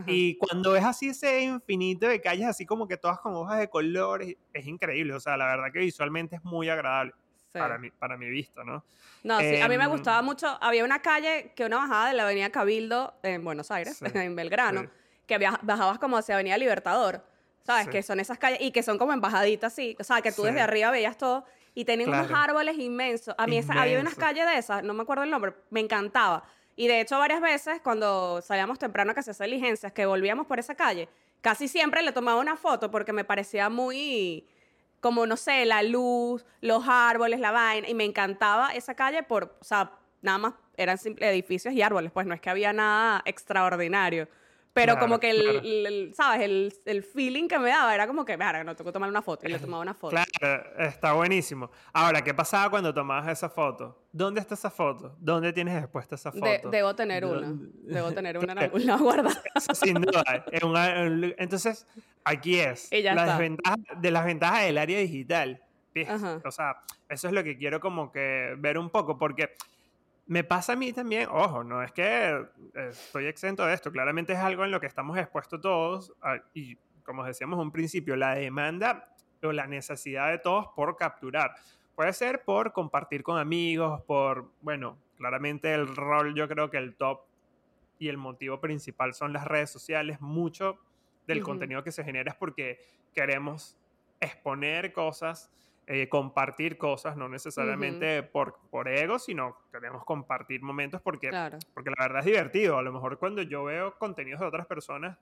Y cuando es así ese infinito de calles, así como que todas con hojas de colores, es increíble. O sea, la verdad que visualmente es muy agradable. Para, mi, para mi vista, ¿no? No, sí, a mí me em, gustaba mucho. Había una calle que una bajada de la Avenida Cabildo en Buenos Aires, en Belgrano, que bajabas como hacia Avenida Libertador, ¿sabes? Que son esas calles y que son como embajaditas, sí. O sea, que tú desde arriba veías todo y tenían unos árboles inmensos. A mí había unas calles de esas, no me acuerdo el nombre, me encantaba. Y de hecho varias veces cuando salíamos temprano a que se hacía diligencias, que volvíamos por esa calle, casi siempre le tomaba una foto porque me parecía muy como no sé, la luz, los árboles, la vaina y me encantaba esa calle por, o sea, nada más eran simples edificios y árboles, pues no es que había nada extraordinario. Pero como que el, ¿sabes? El, el, feeling que me daba era como que, mira, no tengo que tomar una foto. Y le tomaba una foto. Claro, está buenísimo. Ahora, ¿qué pasaba cuando tomabas esa foto? ¿Dónde está esa foto? ¿Dónde tienes expuesta esa foto? debo tener una. Debo tener una en algún lado guardada. Sin duda. entonces, aquí es. la de las ventajas del área digital. O sea, eso es lo que quiero como que ver un poco, porque me pasa a mí también, ojo, no es que estoy exento de esto, claramente es algo en lo que estamos expuestos todos y como decíamos en un principio, la demanda o la necesidad de todos por capturar. Puede ser por compartir con amigos, por, bueno, claramente el rol, yo creo que el top y el motivo principal son las redes sociales. Mucho del contenido que se genera es porque queremos exponer cosas eh, compartir cosas, no necesariamente por, por ego, sino queremos compartir momentos porque, porque la verdad es divertido. A lo mejor cuando yo veo contenidos de otras personas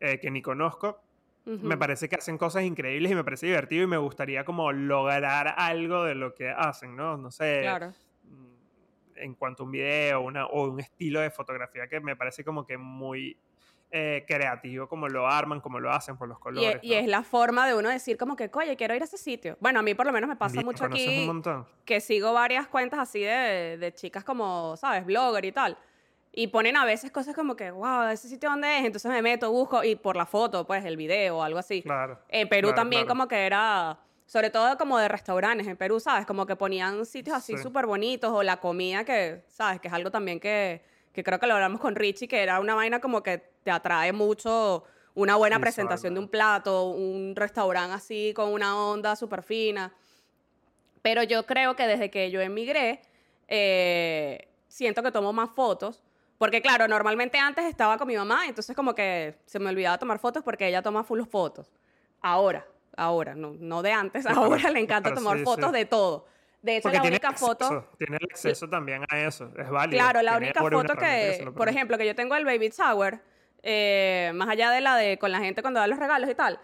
eh, que ni conozco, me parece que hacen cosas increíbles y me parece divertido y me gustaría como lograr algo de lo que hacen, ¿no? No sé. Mm, en cuanto a un video una, o un estilo de fotografía que me parece como que muy eh, creativo como lo arman, como lo hacen por los colores. Y, es la forma de uno decir como que, oye, quiero ir a ese sitio. Bueno, a mí por lo menos me pasa mucho aquí que sigo varias cuentas así de, de, chicas como, ¿sabes? Blogger y tal. Y ponen a veces cosas como que, wow, ¿ese sitio dónde es? Entonces me meto, busco y por la foto, pues el video o algo así. Claro. En Perú también como que era sobre todo como de restaurantes en Perú, ¿sabes? Como que ponían sitios así súper bonitos o la comida que, ¿sabes? Que es algo también que, que creo que lo hablamos con Richie, que era una vaina como que te atrae mucho una buena presentación de un plato, un restaurante así con una onda súper fina. Pero yo creo que desde que yo emigré, eh, siento que tomo más fotos. Porque claro, normalmente antes estaba con mi mamá, entonces como que se me olvidaba tomar fotos porque ella toma full fotos. Ahora, ahora, no, no de antes, ahora le encanta tomar fotos de todo. De hecho, la única foto. Tiene el acceso también a eso, es válido. Claro, la única foto que, por ejemplo, que yo tengo el Baby Shower, eh, más allá de la de con la gente cuando da los regalos y tal,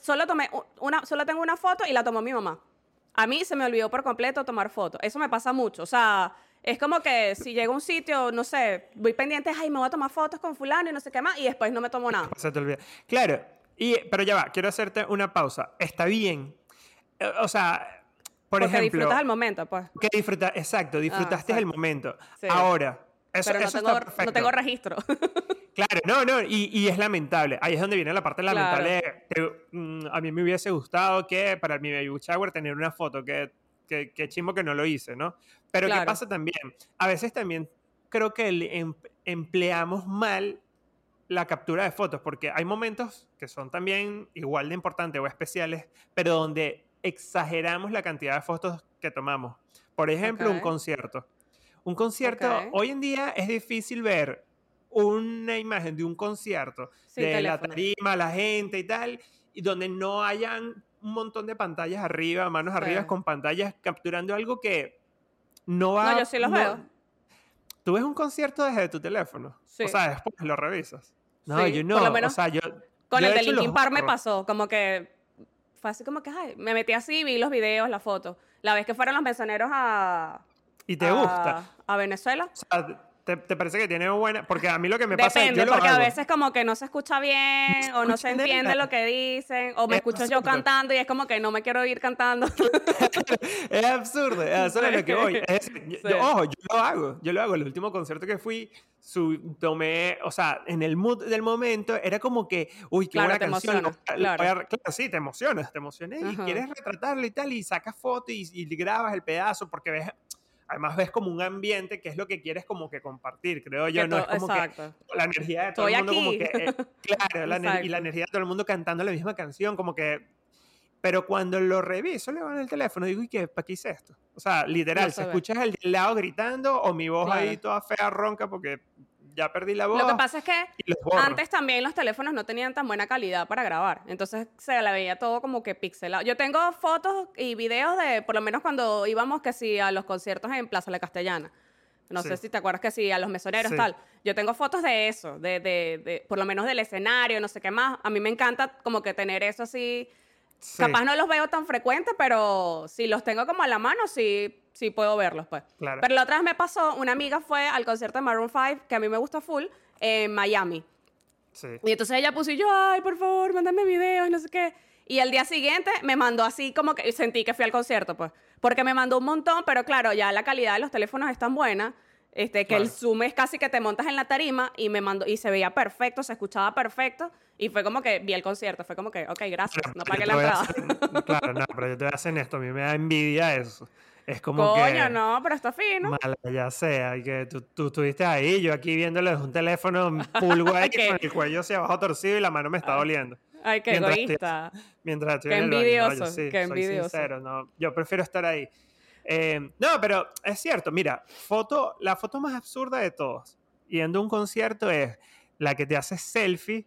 solo, tomé una, solo tengo una foto y la tomó mi mamá. A mí se me olvidó por completo tomar fotos. Eso me pasa mucho. O sea, es como que si llego a un sitio, no sé, voy pendiente, ay, me voy a tomar fotos con fulano y no sé qué más, y después no me tomo nada. Se te olvida. Claro, y, pero ya va, quiero hacerte una pausa. Está bien. Eh, o sea, por Porque ejemplo, disfrutas el momento, pues. Que disfruta, exacto, disfrutaste el momento. Ahora, eso, Pero no, tengo, no tengo registro. Claro, no, no, y, y, es lamentable. Ahí es donde viene la parte lamentable. Mm, a mí me hubiese gustado que para mi baby shower tener una foto, que, que, que chimbo que no lo hice, ¿no? Pero ¿qué pasa también? A veces también creo que em, empleamos mal la captura de fotos, porque hay momentos que son también igual de importantes o especiales, pero donde exageramos la cantidad de fotos que tomamos. Por ejemplo, un concierto. Un concierto, hoy en día es difícil ver una imagen de un concierto, de la tarima, la gente y tal, y donde no hayan un montón de pantallas arriba, manos arriba con pantallas capturando algo que no va... No, yo sí los veo. Tú ves un concierto desde tu teléfono. Sí. O sea, después lo revisas. No, yo no. o sea, yo... Con el de Linkin Park me pasó, como que fue así como que, ay, me metí así, vi los videos, las fotos. La vez que fueron los mesoneros a... ¿Y te gusta? A Venezuela. O sea, ¿Te, parece que tiene buena? Porque a mí lo que me pasa es que yo porque a veces como que no se escucha bien o no se entiende lo que dicen o me escucho yo cantando y es como que no me quiero ir cantando. es absurdo, eso es lo que voy. ojo, yo lo hago, yo lo hago. El último concierto que fui, su, tomé, o sea, en el mood del momento era como que, uy, qué buena canción. claro. sí, te emocionas, te emocioné y quieres retratarlo y tal y sacas foto y, y grabas el pedazo porque ves además ves como un ambiente que es lo que quieres como que compartir, creo yo, no es como que la energía de todo el mundo como que, eh, claro, la y la energía de todo el mundo cantando la misma canción, como que, pero cuando lo reviso, le en el teléfono, digo, ¿y qué? ¿Para qué hice esto? O sea, literal, se escuchas el lado gritando o mi voz ahí toda fea, ronca, porque ya perdí la voz. Lo que pasa es que antes también los teléfonos no tenían tan buena calidad para grabar. Entonces se la veía todo como que pixelado. Yo tengo fotos y videos de, por lo menos cuando íbamos que sí a los conciertos en Plaza La Castellana. No sé si te acuerdas que sí, a los mesoneros, tal. Yo tengo fotos de eso, de, de, de, por lo menos del escenario, no sé qué más. A mí me encanta como que tener eso así. Capaz no los veo tan frecuentes, pero si los tengo como a la mano, sí sí puedo verlos, pues. Pero la otra vez me pasó, una amiga fue al concierto de Maroon 5, que a mí me gusta full, en Miami. Sí. Y entonces ella puso y yo, ay, por favor, mándame videos, no sé qué. Y el día siguiente me mandó así como que sentí que fui al concierto, pues. Porque me mandó un montón, pero claro, ya la calidad de los teléfonos es tan buena. Este, que el zoom es casi que te montas en la tarima y me mandó y se veía perfecto, se escuchaba perfecto y fue como que vi el concierto, fue como que, ok, gracias, no pagué la entrada. claro, no, pero yo te voy a hacer esto, a mí me da envidia eso. Es como Coño, no, pero está fino. Mala, ya sea. Y que tú, tú estuviste ahí, yo aquí viéndole desde un teléfono pulgo ahí con el cuello hacia abajo torcido y la mano me está doliendo. Ay, qué egoísta. mientras estoy qué en envidioso, el sí, qué envidioso. sincero, no, yo prefiero estar ahí. Eh, no, pero es cierto, mira, foto, la foto más absurda de todos, yendo a un concierto, es la que te hace selfie,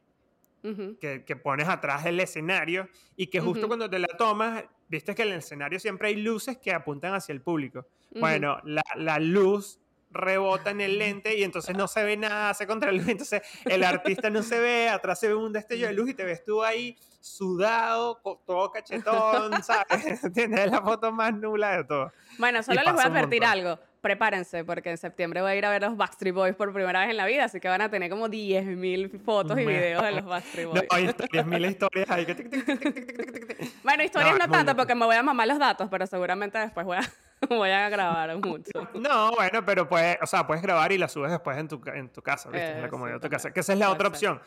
que, que, pones atrás del escenario y que justo cuando te la tomas viste que en el escenario siempre hay luces que apuntan hacia el público. Bueno, la, la, luz rebota en el lente y entonces no se ve nada, hace contra el luz, entonces el artista no se ve, atrás se ve un destello de luz y te ves tú ahí sudado, todo cachetón, ¿sabes? Tienes la foto más nula de todo. Bueno, solo les voy a advertir algo prepárense, porque en septiembre voy a ir a ver los Backstreet Boys por primera vez en la vida, así que van a tener como 10.000 fotos y videos de los Backstreet Boys. No, hay 10.000 historias ahí. bueno, historias no, tanto, porque me voy a mamar los datos, pero seguramente después voy a, voy a grabar mucho. No, bueno, pero puedes, o sea, puedes grabar y la subes después en tu, en tu casa, ¿viste? en la comodidad de tu casa. Que esa es la otra opción.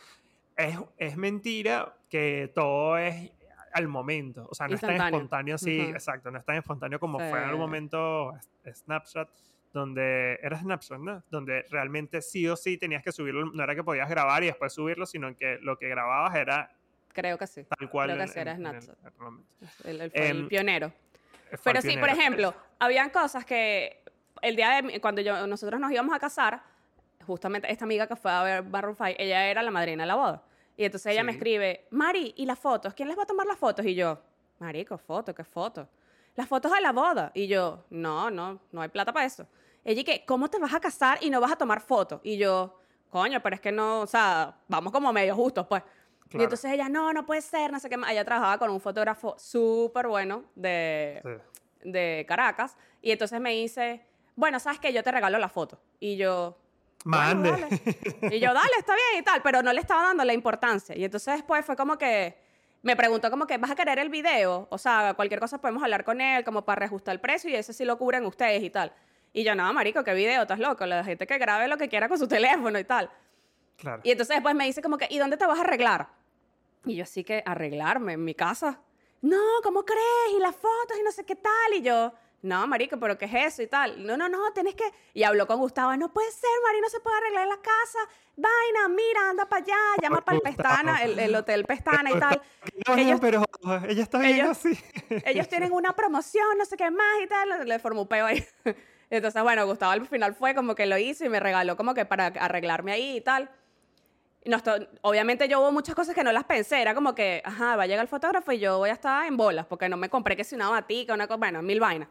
Es, es mentira que todo es al momento. O sea, no es tan espontáneo así, exacto, no es tan espontáneo como fue en algún momento Snapchat, donde era Snapchat, ¿no? Donde realmente sí o sí tenías que subirlo, no era que podías grabar y después subirlo, sino que lo que grababas era... Creo que sí. Tal cual. Creo que sí era Snapchat. El, el, el, pionero. Pero sí, por ejemplo, habían cosas que el día de cuando yo, nosotros nos íbamos a casar, justamente esta amiga que fue a ver Barroom ella era la madrina de la boda. Y entonces ella me escribe, Mari, ¿y las fotos? ¿Quién les va a tomar las fotos? Y yo, Marico, foto, ¿qué foto? Las fotos de la boda. Y yo, no, no, no hay plata para eso. Ella, que, ¿cómo te vas a casar y no vas a tomar fotos? Y yo, coño, pero es que no, o sea, vamos como medio justos, pues. Y entonces ella, no, no puede ser, no sé qué más. Ella trabajaba con un fotógrafo súper bueno de, de Caracas. Y entonces me dice, bueno, ¿sabes qué? Yo te regalo la foto. Y yo, Mande. y yo, dale, está bien y tal, pero no le estaba dando la importancia. Y entonces después fue como que me preguntó como que, ¿vas a querer el video? O sea, cualquier cosa podemos hablar con él como para reajustar el precio y ese sí lo cubren ustedes y tal. Y yo, no, marico, ¿qué video? ¿Estás loco? La gente que grabe lo que quiera con su teléfono y tal. Claro. Y entonces después me dice como que, ¿y dónde te vas a arreglar? Y yo, sí que arreglarme en mi casa. No, ¿cómo crees? Y las fotos y no sé qué tal. Y yo, no, marico, pero ¿qué es eso y tal? No, no, no, tienes que... Y habló con Gustavo, no puede ser, Mari, no se puede arreglar en la casa. Vaina, mira, anda para allá, llama para el Pestana, el, hotel Pestana y tal. No, ellos, pero ella está bien así. Ellos tienen una promoción, no sé qué más y tal, le formó un peo ahí. Entonces, bueno, Gustavo al final fue como que lo hizo y me regaló como que para arreglarme ahí y tal. No, obviamente yo hubo muchas cosas que no las pensé, era como que, ajá, va a llegar el fotógrafo y yo voy a estar en bolas, porque no me compré que si una batica, una cosa, bueno, mil vainas.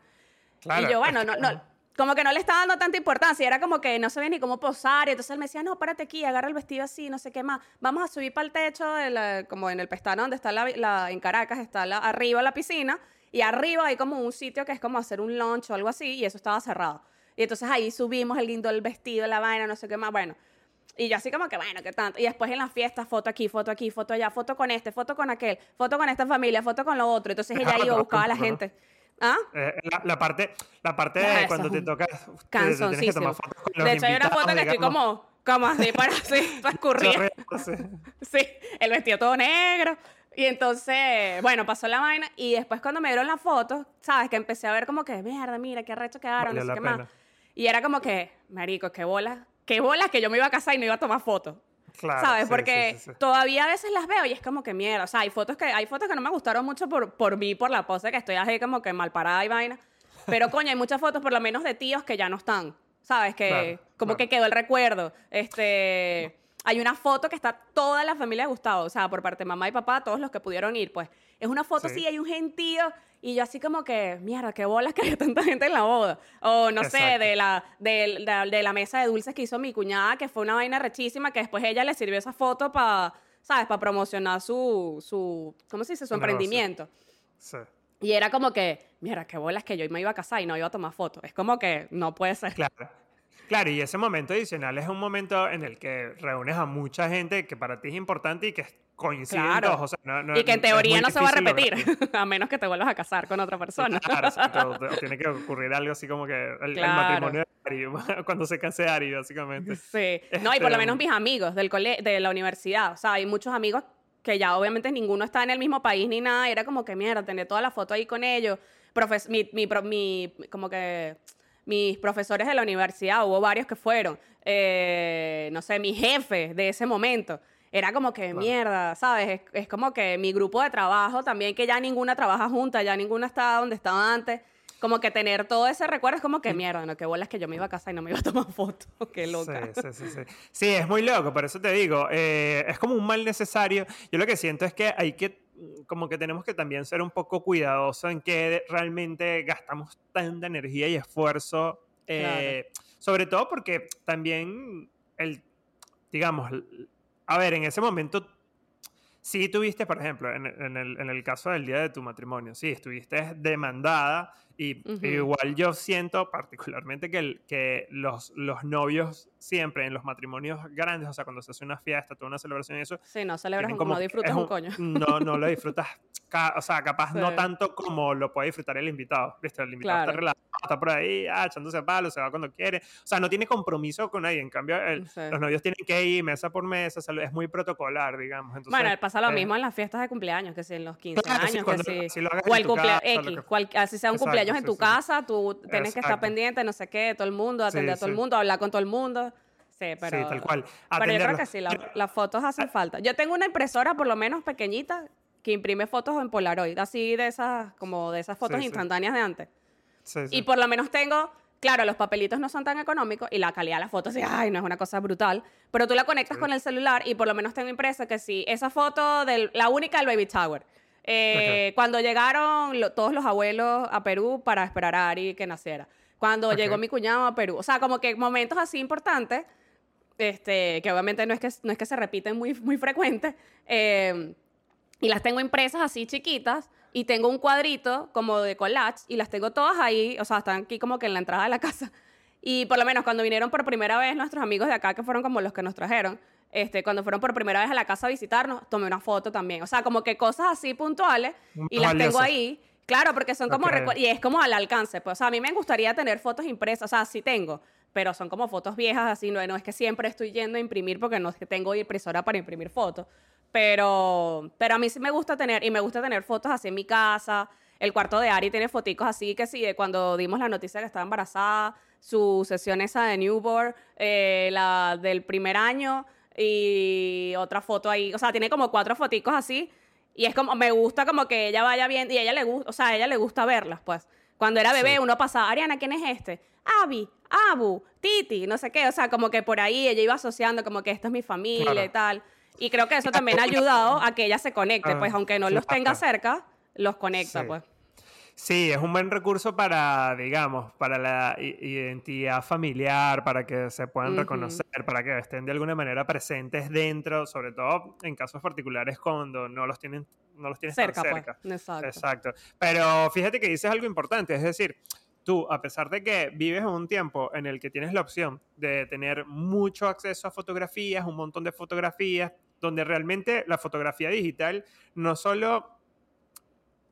y yo, bueno, no, no, como que no le estaba dando tanta importancia, era como que no sabía ni cómo posar, y entonces él me decía, no, párate aquí, agarra el vestido así, no sé qué más, vamos a subir para el techo, como en el pestano donde está la, en Caracas, está la, arriba la piscina, y arriba hay como un sitio que es como hacer un lunch o algo así, y eso estaba cerrado. Y entonces ahí subimos el guindo del vestido, la vaina, no sé qué más, bueno. Y yo así como que, bueno, qué tanto. Y después en las fiestas, foto aquí, foto aquí, foto allá, foto con este, foto con aquel, foto con esta familia, foto con lo otro. Entonces ella iba, buscaba a la gente. ¿Ah? Eh, la, parte, la parte de cuando te toca. Cansoncísimo. De hecho, hay una foto que estoy como, como así, para así, para escurrir. sí, el vestido todo negro. Y entonces, bueno, pasó la vaina. Y después cuando me dieron la foto, ¿sabes? Que empecé a ver como que, mierda, mira, qué recho quedaron, no sé qué más. Y era como que, marico, qué bolas qué bolas que yo me iba a casar y no iba a tomar fotos. Claro, ¿Sabes? Porque todavía a veces las veo y es como que mierda. O sea, hay fotos que, hay fotos que no me gustaron mucho por, por mí, por la pose, que estoy así como que mal parada y vaina. Pero coño, hay muchas fotos por lo menos de tíos que ya no están. ¿Sabes? Que como que quedó el recuerdo. Este. Hay una foto que está toda la familia de Gustavo, o sea, por parte de mamá y papá, todos los que pudieron ir, pues. Es una foto así, hay un gentío y yo así como que, mierda, qué bolas que haya tanta gente en la boda. O no sé, de la, de, de, la mesa de dulces que hizo mi cuñada, que fue una vaina rechísima, que después ella le sirvió esa foto para, ¿sabes? Para promocionar su, su, ¿cómo se dice? Su emprendimiento. Sí. Y era como que, mierda, qué bolas que yo me iba a casar y no iba a tomar fotos. Es como que no puede ser. Claro. Claro, y ese momento adicional es un momento en el que reúnes a mucha gente que para ti es importante y que coinciden claro. y que en teoría no se va a repetir, a menos que te vuelvas a casar con otra persona. Claro, tiene que ocurrir algo así como que el, matrimonio de Ari, cuando se case Ari, básicamente. Sí, no, y por lo este, menos mis amigos del de la universidad, o sea, hay muchos amigos que ya obviamente ninguno está en el mismo país ni nada, era como que mierda, tener toda la foto ahí con ellos, Profes mi, mi, mi, como que mis profesores de la universidad, hubo varios que fueron, eh, no sé, mi jefe de ese momento era como que mierda, ¿sabes? Es, como que mi grupo de trabajo también, que ya ninguna trabaja junta, ya ninguna está donde estaba antes. Como que tener todo ese recuerdo es como que mierda, ¿no? Que bolas que yo me iba a casa y no me iba a tomar fotos. Qué loca. Sí, sí, sí, sí. es muy loco, por eso te digo, eh, es como un mal necesario. Yo lo que siento es que hay que, como que tenemos que también ser un poco cuidadosos en que realmente gastamos tanta energía y esfuerzo. Eh, sobre todo porque también el, digamos, a ver, en ese momento sí tuviste, por ejemplo, en, el, el, caso del día de tu matrimonio, sí, estuviste demandada y igual yo siento particularmente que, el, que los, los novios siempre en los matrimonios grandes, o sea, cuando se hace una fiesta, toda una celebración y eso. Sí, no celebras como, no disfrutas un, coño. No, no lo disfrutas, o sea, capaz no tanto como lo puede disfrutar el invitado, ¿viste? El invitado está relajado, está por ahí, ah, echándose a palo, se va cuando quiere. O sea, no tiene compromiso con nadie. En cambio, los novios tienen que ir mesa por mesa, es muy protocolar, digamos. Entonces, bueno, pasa lo eh, mismo en las fiestas de cumpleaños, que si en los 15 años, que si, o el cumpleaños X, así sea un cumpleaños en tu casa, tú tienes que estar pendiente, no sé qué, todo el mundo, atender a todo el mundo, hablar con todo el mundo. Sí, pero, sí, tal cual. Pero yo creo que sí, las fotos hacen ah. falta. Yo tengo una impresora, por lo menos pequeñita, que imprime fotos en Polaroid, así de esas, como de esas fotos instantáneas de antes. Y por lo menos tengo, claro, los papelitos no son tan económicos y la calidad de las fotos, ay, no es una cosa brutal, pero tú la conectas con el celular y por lo menos tengo impresa que sí, esa foto, de la única del Baby Tower. Eh, cuando llegaron todos los abuelos a Perú para esperar a Ari que naciera. Cuando llegó mi cuñado a Perú. O sea, como que momentos así importantes este, que obviamente no es que, no es que se repiten muy, muy frecuentes, eh, y las tengo impresas así chiquitas, y tengo un cuadrito como de collage, y las tengo todas ahí, o sea, están aquí como que en la entrada de la casa. Y por lo menos cuando vinieron por primera vez nuestros amigos de acá, que fueron como los que nos trajeron, este, cuando fueron por primera vez a la casa a visitarnos, tomé una foto también. O sea, como que cosas así puntuales, y las tengo ahí. Claro, porque son como... Y es como al alcance. Pues, o sea, a mí me gustaría tener fotos impresas. O sea, sí tengo pero son como fotos viejas, así, no, no es que siempre estoy yendo a imprimir porque no es que tengo impresora para imprimir fotos, pero, pero a mí sí me gusta tener, y me gusta tener fotos así en mi casa, el cuarto de Ari tiene foticos así que sí, de cuando dimos la noticia que estaba embarazada, su sesión esa de newborn, eh, la del primer año y otra foto ahí. O sea, tiene como cuatro foticos así. Y es como, me gusta como que ella vaya bien, y a ella le gusta, o sea, a ella le gusta verlas, pues. Cuando era bebé, uno pasaba, Ariana, ¿quién es este? Abby, Abu, Titi, no sé qué. O sea, como que por ahí ella iba asociando como que esta es mi familia y tal. Y creo que eso también ha ayudado a que ella se conecte, pues aunque no los tenga cerca, los conecta, pues. Sí, es un buen recurso para, digamos, para la identidad familiar, para que se puedan reconocer, para que estén de alguna manera presentes dentro, sobre todo en casos particulares cuando no los tienen, no los tienes cerca, tan cerca. Pues. Exacto. Exacto. Pero fíjate que dices algo importante, es decir, tú, a pesar de que vives en un tiempo en el que tienes la opción de tener mucho acceso a fotografías, un montón de fotografías, donde realmente la fotografía digital no solo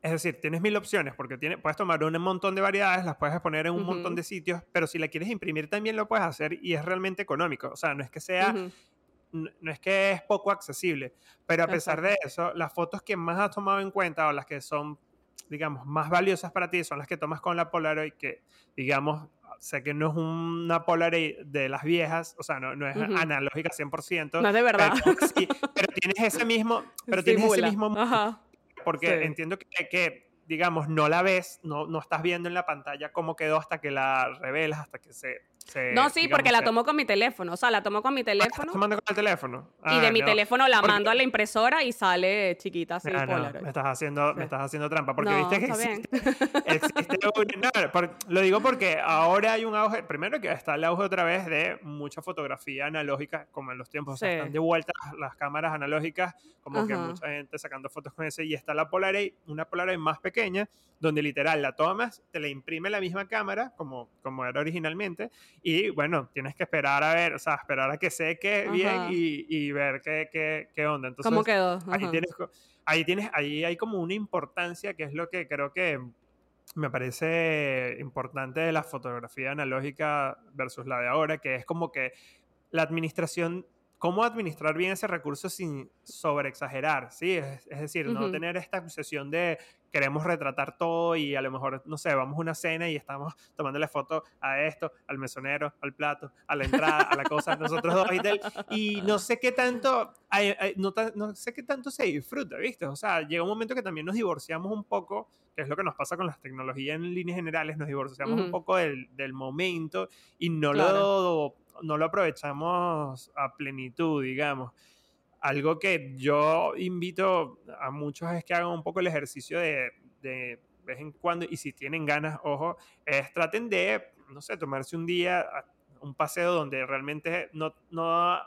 es decir, tienes mil opciones porque tiene, puedes tomar un montón de variedades, las puedes poner en un montón de sitios, pero si la quieres imprimir también lo puedes hacer y es realmente económico. O sea, no es que sea, no, es que es poco accesible, pero a pesar de eso, las fotos que más has tomado en cuenta o las que son, digamos, más valiosas para ti son las que tomas con la Polaroid, que, digamos, sé que no es una Polaroid de las viejas, o sea, no, no es analógica 100%. No es de verdad. Pero, sí, pero tienes ese mismo, pero tienes ese mismo porque entiendo que, que, digamos, no la ves, no, no estás viendo en la pantalla cómo quedó hasta que la revelas, hasta que se no, sí, porque la tomo con mi teléfono. O sea, la tomo con mi teléfono. tomando con el teléfono? y de ah, mi teléfono la mando a la impresora y sale chiquita así. Ah, me estás haciendo, me estás haciendo trampa. Porque viste que existe, un, lo digo porque ahora hay un auge. Primero que está el auge otra vez de mucha fotografía analógica, como en los tiempos. O sea, están de vuelta las cámaras analógicas, como que mucha gente sacando fotos con ese. Y está la Polaroid, una Polaroid más pequeña, donde literal la tomas, te la imprime la misma cámara, como, como era originalmente y bueno, tienes que esperar a ver, o sea, esperar a que seque bien y, y, ver qué, qué, qué, onda. Entonces, ¿Cómo quedó? Ahí tienes, ahí tienes, ahí hay como una importancia que es lo que creo que me parece importante de la fotografía analógica versus la de ahora, que es como que la administración cómo administrar bien ese recurso sin sobreexagerar, ¿sí? Es, es decir, no tener esta obsesión de queremos retratar todo y a lo mejor, no sé, vamos a una cena y estamos tomándole foto a esto, al mesonero, al plato, a la entrada, a la cosa, nosotros dos y tal. Y no sé qué tanto, no, no, sé qué tanto se disfruta, ¿viste? O sea, llega un momento que también nos divorciamos un poco, que es lo que nos pasa con las tecnologías en líneas generales, nos divorciamos un poco del, del, momento y no lo no lo aprovechamos a plenitud, digamos. Algo que yo invito a muchos es que hagan un poco el ejercicio de, de vez en cuando, y si tienen ganas, ojo, es traten de, no sé, tomarse un día, un paseo donde realmente no, no,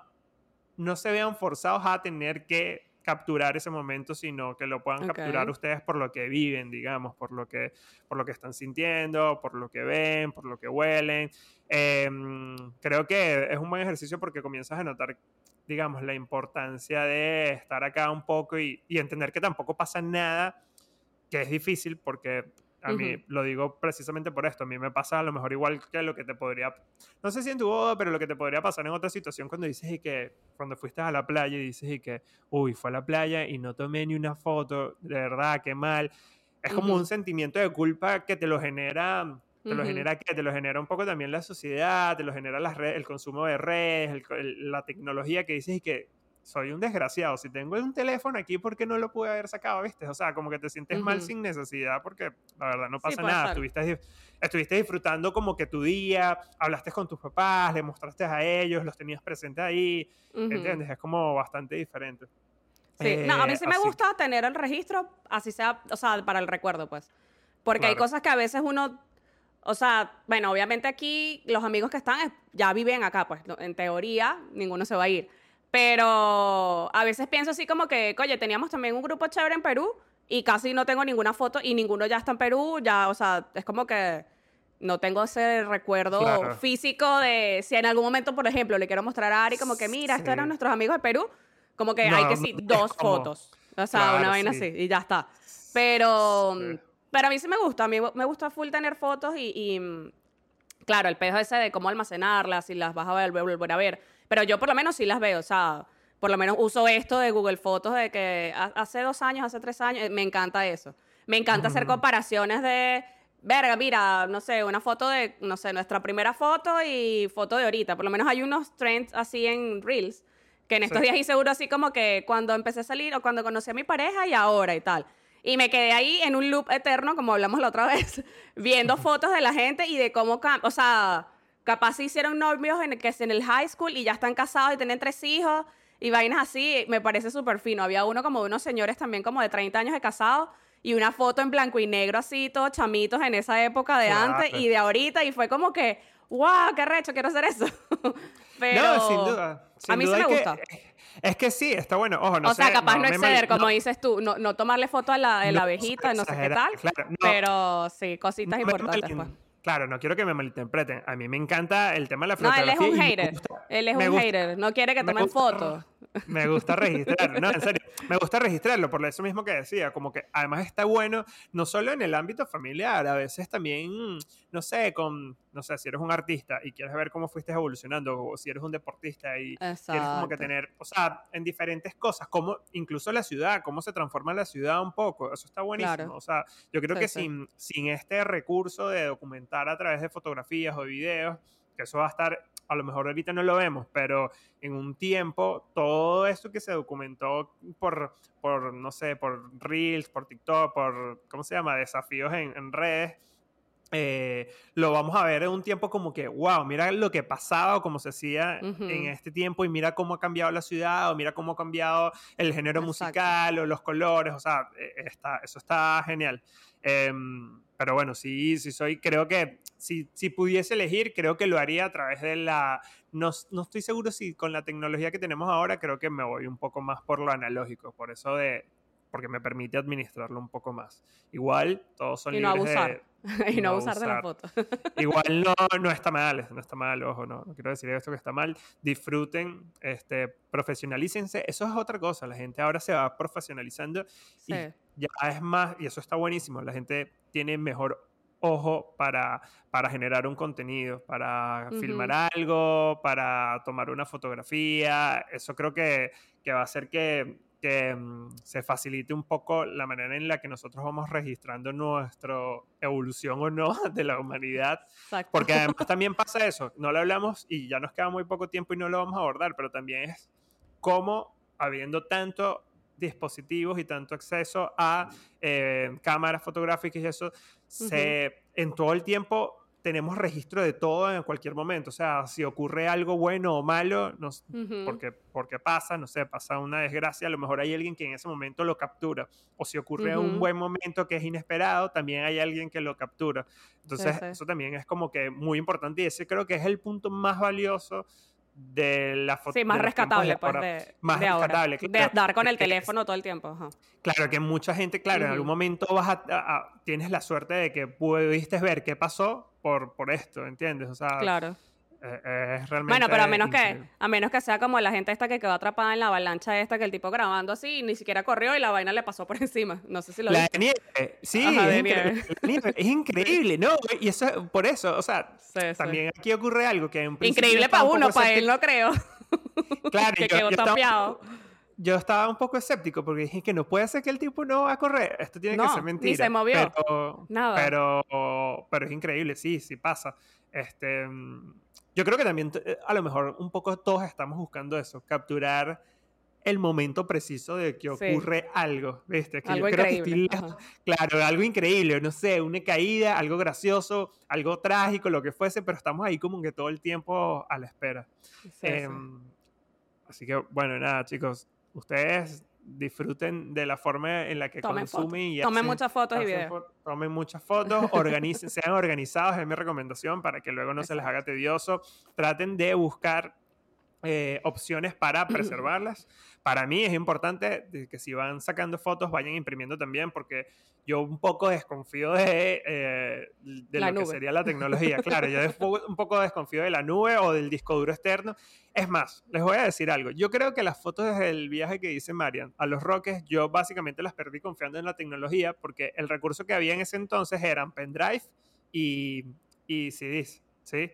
no se vean forzados a tener que capturar ese momento, sino que lo puedan capturar ustedes por lo que viven, digamos, por lo que, por lo que están sintiendo, por lo que ven, por lo que huelen. Em, creo que es un buen ejercicio porque comienzas a notar, digamos, la importancia de estar acá un poco y, y entender que tampoco pasa nada, que es difícil porque a mí lo digo precisamente por esto. A mí me pasa a lo mejor igual que lo que te podría. No sé si en tu boda, pero lo que te podría pasar en otra situación cuando dices y que. Cuando fuiste a la playa y dices y que. Uy, fue a la playa y no tomé ni una foto. De verdad, qué mal. Es como un sentimiento de culpa que te lo genera. Te lo genera que te lo genera un poco también la sociedad, te lo genera las redes, el consumo de redes, la tecnología que dices y que soy un desgraciado. Si tengo un teléfono aquí, ¿por qué no lo pude haber sacado? ¿Viste? O sea, como que te sientes mal sin necesidad porque la verdad no pasa nada. Estuviste, estuviste, disfrutando como que tu día, hablaste con tus papás, le mostraste a ellos, los tenías presentes ahí. ¿Entiendes? Es como bastante diferente. Sí, no, a mí sí me eh, gusta tener el registro, así sea, o sea, para el recuerdo, pues. Porque hay cosas que a veces uno o sea, bueno, obviamente aquí los amigos que están ya viven acá, pues en teoría ninguno se va a ir. Pero a veces pienso así como que, oye, teníamos también un grupo chévere en Perú y casi no tengo ninguna foto y ninguno ya está en Perú, ya, o sea, es como que no tengo ese recuerdo físico de si en algún momento, por ejemplo, le quiero mostrar a Ari como que, mira, estos eran nuestros amigos de Perú, como que hay que sí, dos fotos. O sea, una vaina así y ya está. Pero, pero a mí sí me gusta, a mí me gusta full tener fotos y, y claro, el peso ese de cómo almacenarlas y las vas a volver a ver. Pero yo por lo menos sí las veo, o sea, por lo menos uso esto de Google Fotos de que hace dos años, hace tres años, me encanta eso. Me encanta hacer comparaciones de, verga, mira, no sé, una foto de, no sé, nuestra primera foto y foto de ahorita. Por lo menos hay unos trends así en Reels, que en estos días y seguro así como que cuando empecé a salir o cuando conocí a mi pareja y ahora y tal. Y me quedé ahí en un loop eterno, como hablamos la otra vez, viendo fotos de la gente y de cómo, o sea, capaz se hicieron novios en, que es en el high school y ya están casados y tienen tres hijos y vainas así, me parece súper fino. Había uno como de unos señores también como de 30 años de casados y una foto en blanco y negro así, todos chamitos en esa época de antes y de ahorita y fue como que, wow, qué recho, quiero hacer eso. Pero no, sin duda. a mí sí me gusta. Es que sí, está bueno. Ojo, no o sea, capaz no, exceder, como dices tú, no, no, tomarle foto a la, la abejita, no sé qué tal. pero sí, cositas importantes. Pues. Claro, no quiero que me malinterpreten. A mí me encanta el tema de la fotografía. No, él es un hater. él es un hater. No quiere que tomen fotos. Me gusta registrarlo, no, en serio, me gusta registrarlo por eso mismo que decía, como que además está bueno, no solo en el ámbito familiar, a veces también, no sé, con, no sé, si eres un artista y quieres ver cómo fuiste evolucionando, o si eres un deportista y quieres como que tener, o sea, en diferentes cosas, como incluso la ciudad, cómo se transforma la ciudad un poco, eso está buenísimo, o sea, yo creo que Sin, sin este recurso de documentar a través de fotografías o videos, que eso va a estar a lo mejor ahorita no lo vemos, pero en un tiempo todo esto que se documentó por, por no sé, por Reels, por TikTok, por, ¿cómo se llama? Desafíos en, redes. Eh, lo vamos a ver en un tiempo como que, wow, mira lo que pasaba o cómo se hacía en este tiempo y mira cómo ha cambiado la ciudad o mira cómo ha cambiado el género musical o los colores, o sea, e, está, eso está genial. Em, pero bueno, sí, sí soy, creo que si, si pudiese elegir, creo que lo haría a través de la... No, no, estoy seguro si con la tecnología que tenemos ahora, creo que me voy un poco más por lo analógico, por eso de... porque me permite administrarlo un poco más. Igual, todos son y no abusar. y no, abusar, de la foto. Igual no, no está mal, no está mal, ojo, no, no quiero decir esto que está mal. Disfruten, este, profesionalícense. Eso es otra cosa, la gente ahora se va profesionalizando y ya es más, y eso está buenísimo, la gente tiene mejor ojo para, para generar un contenido, para filmar algo, para tomar una fotografía. Eso creo que, que va a hacer que, que mm, se facilite un poco la manera en la que nosotros vamos registrando nuestra evolución o no de la humanidad. Porque además también pasa eso, no lo hablamos y ya nos queda muy poco tiempo y no lo vamos a abordar, pero también es cómo habiendo tanto dispositivos y tanto acceso a eh, cámaras fotográficas y eso, se, en todo el tiempo tenemos registro de todo en cualquier momento. O sea, si ocurre algo bueno o malo, porque, porque pasa, no sé, pasa una desgracia, a lo mejor hay alguien que en ese momento lo captura. O si ocurre un buen momento que es inesperado, también hay alguien que lo captura. Entonces, eso también es como que muy importante y ese creo que es el punto más valioso de la foto. Sí, más rescatable, pues, de, más rescatable. de dar con el teléfono todo el tiempo. Claro, que mucha gente, claro, en algún momento vas a, tienes la suerte de que pudiste ver qué pasó por, por esto, ¿entiendes? O sea, claro. Eh, es realmente bueno, pero a menos, que, a menos que sea como la gente esta que quedó atrapada en la avalancha esta, que el tipo grabando así, ni siquiera corrió y la vaina le pasó por encima. No sé si lo La nieve, sí, es, increíble, ¿no? Y eso, por eso, o sea, también aquí ocurre algo que en Increíble para uno, para él no creo. Claro, que quedó tapiado yo estaba un poco escéptico porque dije que no puede ser que el tipo no va a correr. Esto tiene que ser mentira. Ni se movió. Pero, Nada. Pero, pero es increíble, sí, sí pasa. Este, mm, yo creo que también eh, a lo mejor un poco todos estamos buscando eso, capturar el momento preciso de que ocurre algo, ¿viste? Que algo increíble. claro, algo increíble, no sé, una caída, algo gracioso, algo trágico, lo que fuese, pero estamos ahí como que todo el tiempo a la espera. Em, así que, bueno, nada, chicos, ustedes disfruten de la forma en la que consumen y tomen muchas fotos y videos. Tomen muchas fotos, organicen, sean organizados, es mi recomendación para que luego no se les haga tedioso. Traten de buscar eh, opciones para preservarlas. Para mí es importante que si van sacando fotos vayan imprimiendo también porque yo un poco desconfío de, eh, de lo que sería la tecnología. Claro, yo un poco desconfío de la nube o del disco duro externo. Es más, les voy a decir algo. Yo creo que las fotos del viaje que dice Marian a los Roques, yo básicamente las perdí confiando en la tecnología porque el recurso que había en ese entonces eran pendrive y, y CDs. ¿sí?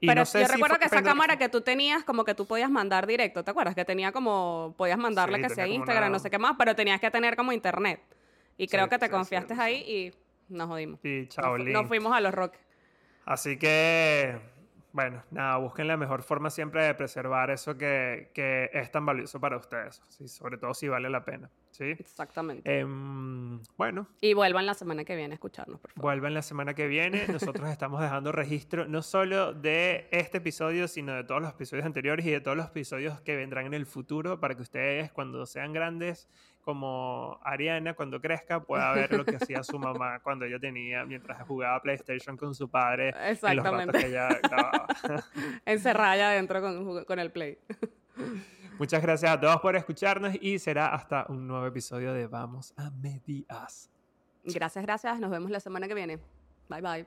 Pero yo recuerdo que esa cámara que tú tenías, como que tú podías mandar directo, ¿te acuerdas? Que tenía como, podías mandarle que sea Instagram, no sé qué más, pero tenías que tener como internet. Y creo que te confiaste ahí y nos jodimos. Y chao, nos, nos fuimos a los rock. Así que bueno, nada, busquen la mejor forma siempre de preservar eso que, que es tan valioso para ustedes, ¿sí? sobre todo si vale la pena. ¿sí? Exactamente. Em, bueno. Y vuelvan la semana que viene a escucharnos, por favor. Vuelvan la semana que viene. Nosotros estamos dejando registro no solo de este episodio, sino de todos los episodios anteriores y de todos los episodios que vendrán en el futuro para que ustedes, cuando sean grandes, como Ariana cuando crezca pueda ver lo que hacía su mamá cuando ella tenía, mientras jugaba PlayStation con su padre. Exactamente. Encerrada adentro con, con el Play. Muchas gracias a todos por escucharnos y será hasta un nuevo episodio de Vamos a Medias. Gracias, gracias. Nos vemos la semana que viene. Bye, bye.